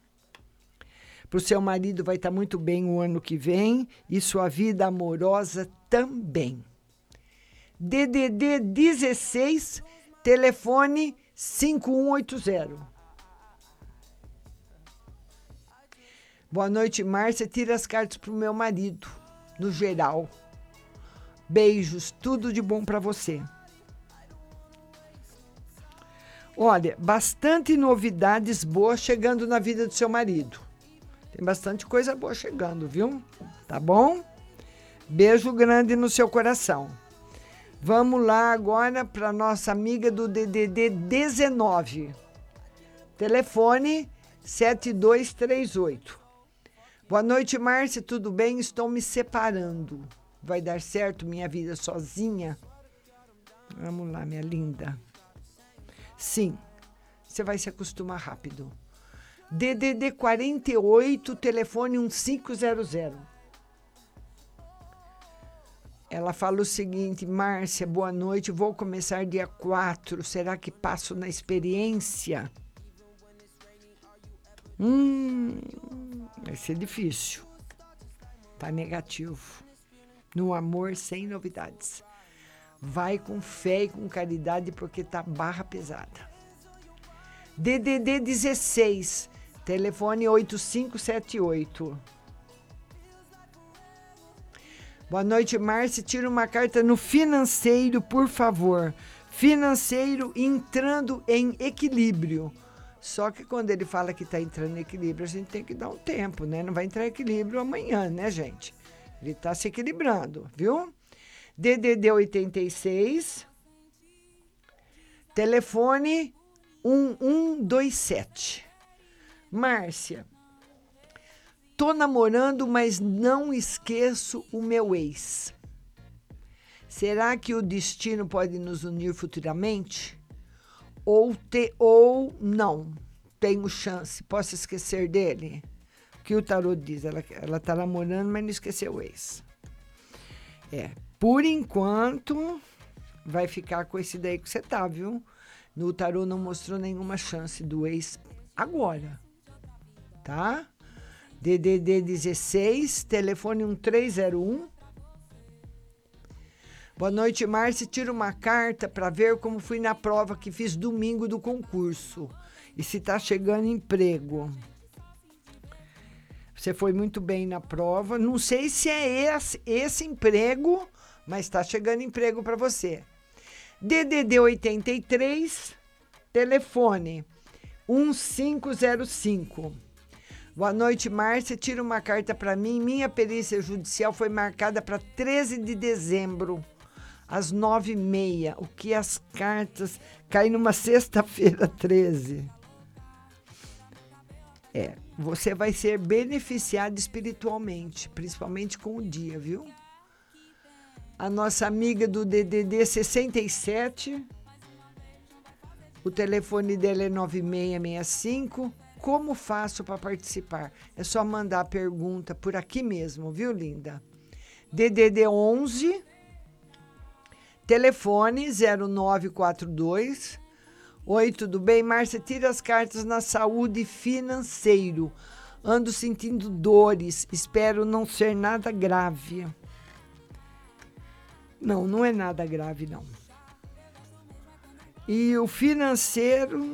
Para o seu marido vai estar tá muito bem o ano que vem e sua vida amorosa também. DDD 16, telefone 5180. Boa noite, Márcia. Tira as cartas para o meu marido, no geral. Beijos, tudo de bom para você. Olha, bastante novidades boas chegando na vida do seu marido. Tem bastante coisa boa chegando, viu? Tá bom? Beijo grande no seu coração. Vamos lá agora para nossa amiga do DDD 19. Telefone 7238. Boa noite, Márcia. Tudo bem? Estou me separando. Vai dar certo minha vida sozinha? Vamos lá, minha linda. Sim, você vai se acostumar rápido. DDD 48, telefone 1500. Ela fala o seguinte: Márcia, boa noite. Vou começar dia 4. Será que passo na experiência? Hum, vai ser difícil. Tá negativo. No amor, sem novidades. Vai com fé e com caridade, porque tá barra pesada. DDD 16, telefone 8578. Boa noite, Márcia. Tira uma carta no financeiro, por favor. Financeiro entrando em equilíbrio. Só que quando ele fala que está entrando em equilíbrio, a gente tem que dar um tempo, né? Não vai entrar em equilíbrio amanhã, né, gente? Ele está se equilibrando, viu? DDD 86, telefone 1127. Márcia, Tô namorando, mas não esqueço o meu ex. Será que o destino pode nos unir futuramente? Ou te, ou não? Tenho chance, posso esquecer dele? O que o tarot diz? Ela, ela tá namorando, mas não esqueceu o ex. É, por enquanto, vai ficar com esse daí que você tá, viu? No tarot não mostrou nenhuma chance do ex agora, tá? DDD 16, telefone 1301. Boa noite, Márcia. Tira uma carta para ver como fui na prova que fiz domingo do concurso e se está chegando emprego. Você foi muito bem na prova. Não sei se é esse, esse emprego, mas está chegando emprego para você. DDD 83, telefone 1505. Boa noite, Márcia. Tira uma carta para mim. Minha perícia judicial foi marcada para 13 de dezembro, às 9h30. O que as cartas caem numa sexta-feira 13. É, você vai ser beneficiado espiritualmente, principalmente com o dia, viu? A nossa amiga do DDD 67, o telefone dela é 9665. Como faço para participar? É só mandar a pergunta por aqui mesmo, viu, linda? DDD 11, telefone 0942 Oi, tudo bem? Márcia, tira as cartas na saúde financeiro. Ando sentindo dores. Espero não ser nada grave. Não, não é nada grave, não. E o financeiro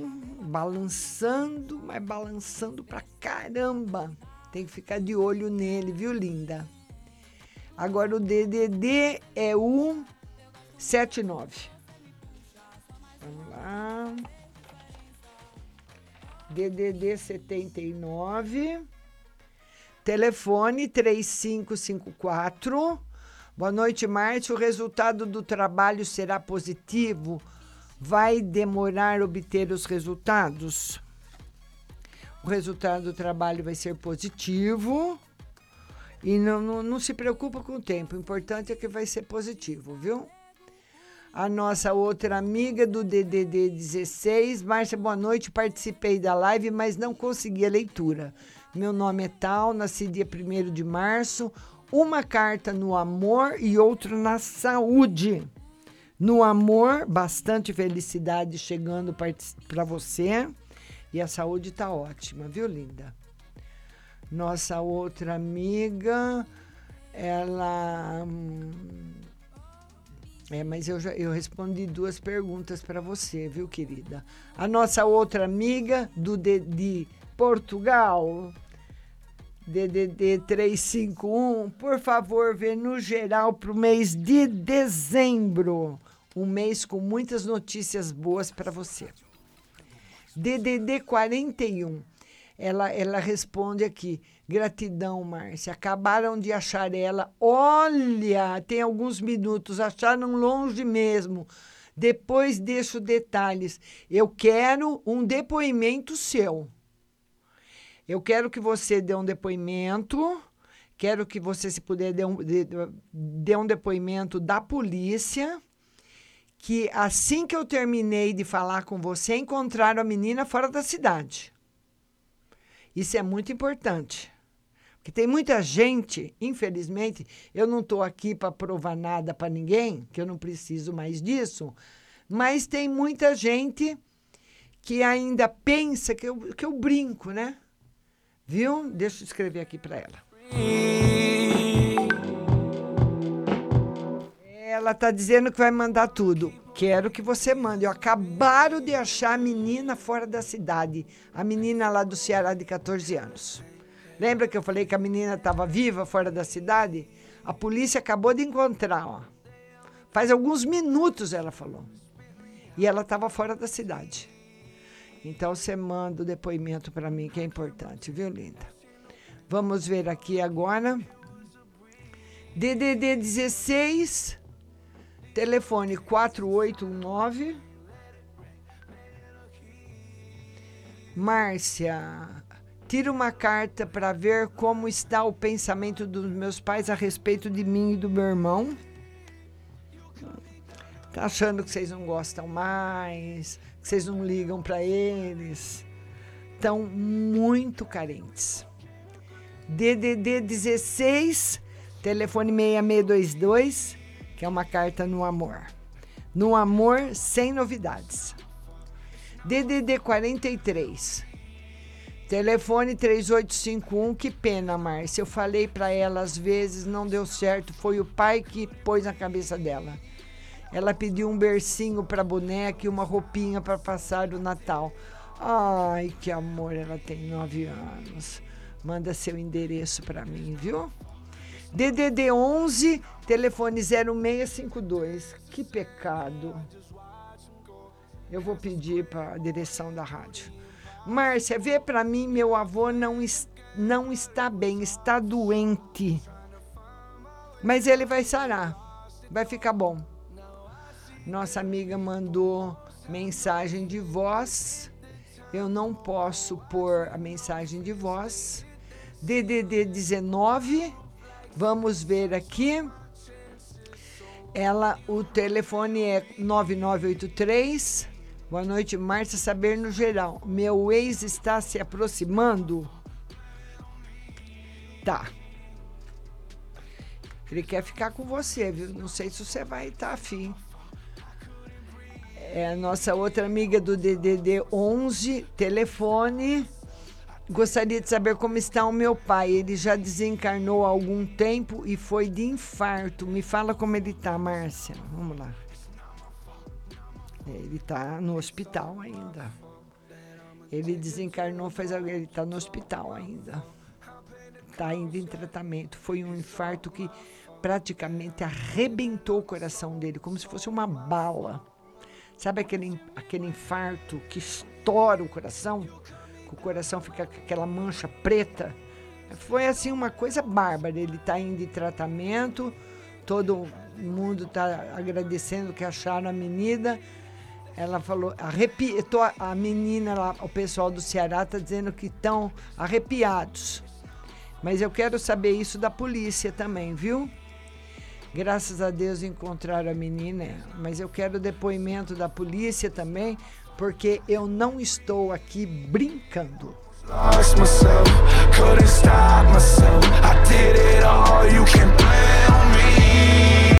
balançando, mas balançando pra caramba. Tem que ficar de olho nele, viu, linda? Agora o DDD é o 79. Vamos lá. DDD 79. Telefone 3554. Boa noite, Márcio. O resultado do trabalho será positivo? Vai demorar obter os resultados? O resultado do trabalho vai ser positivo. E não, não, não se preocupa com o tempo. O importante é que vai ser positivo, viu? a nossa outra amiga do DDD 16. Márcia, boa noite. Participei da live, mas não consegui a leitura. Meu nome é Tal, nasci dia 1 de março. Uma carta no amor e outra na saúde. No amor, bastante felicidade chegando para você. E a saúde tá ótima, viu, linda? Nossa outra amiga, ela. Hum, é, mas eu já eu respondi duas perguntas para você, viu, querida? A nossa outra amiga do de, de Portugal, DDD 351, por favor, vê no geral para o mês de dezembro. Um mês com muitas notícias boas para você. DDD 41, ela, ela responde aqui. Gratidão, Márcia. Acabaram de achar ela. Olha, tem alguns minutos, acharam longe mesmo. Depois deixo detalhes. Eu quero um depoimento seu. Eu quero que você dê um depoimento. Quero que você, se puder, dê um, dê, dê um depoimento da polícia. Que assim que eu terminei de falar com você, encontraram a menina fora da cidade. Isso é muito importante. Porque tem muita gente, infelizmente, eu não estou aqui para provar nada para ninguém, que eu não preciso mais disso, mas tem muita gente que ainda pensa que eu, que eu brinco, né? Viu? Deixa eu escrever aqui para ela. Ela está dizendo que vai mandar tudo. Quero que você mande. Eu acabaram de achar a menina fora da cidade. A menina lá do Ceará de 14 anos. Lembra que eu falei que a menina estava viva fora da cidade? A polícia acabou de encontrar, ó. Faz alguns minutos ela falou. E ela estava fora da cidade. Então você manda o depoimento para mim, que é importante, viu, linda? Vamos ver aqui agora. DDD 16, telefone 4819. Márcia, Tira uma carta para ver como está o pensamento dos meus pais a respeito de mim e do meu irmão. Tá achando que vocês não gostam mais, que vocês não ligam para eles. Estão muito carentes. DDD 16, telefone 6622, que é uma carta no amor. No amor sem novidades. DDD 43, Telefone 3851, que pena, Márcia. Eu falei para ela às vezes, não deu certo. Foi o pai que pôs na cabeça dela. Ela pediu um bercinho para boneca e uma roupinha para passar o Natal. Ai, que amor, ela tem nove anos. Manda seu endereço para mim, viu? DDD 11, telefone 0652. Que pecado. Eu vou pedir para a direção da rádio. Márcia, vê para mim, meu avô não, não está bem, está doente. Mas ele vai sarar, vai ficar bom. Nossa amiga mandou mensagem de voz. Eu não posso pôr a mensagem de voz. DDD 19. Vamos ver aqui. Ela, o telefone é 9983. Boa noite, Márcia Saber no geral. Meu ex está se aproximando? Tá. Ele quer ficar com você, viu? Não sei se você vai estar afim. É a nossa outra amiga do DDD 11, telefone. Gostaria de saber como está o meu pai. Ele já desencarnou há algum tempo e foi de infarto. Me fala como ele está, Márcia. Vamos lá. É, Ele está no hospital ainda. Ele desencarnou faz ele está no hospital ainda. Está ainda em tratamento. Foi um infarto que praticamente arrebentou o coração dele, como se fosse uma bala. Sabe aquele, aquele infarto que estoura o coração? O coração fica com aquela mancha preta? Foi assim uma coisa bárbara. Ele está indo em tratamento, todo mundo está agradecendo que acharam a menina. Ela falou, arrepiou, a menina lá, o pessoal do Ceará está dizendo que estão arrepiados. Mas eu quero saber isso da polícia também, viu? Graças a Deus encontraram a menina, mas eu quero depoimento da polícia também, porque eu não estou aqui brincando. Lost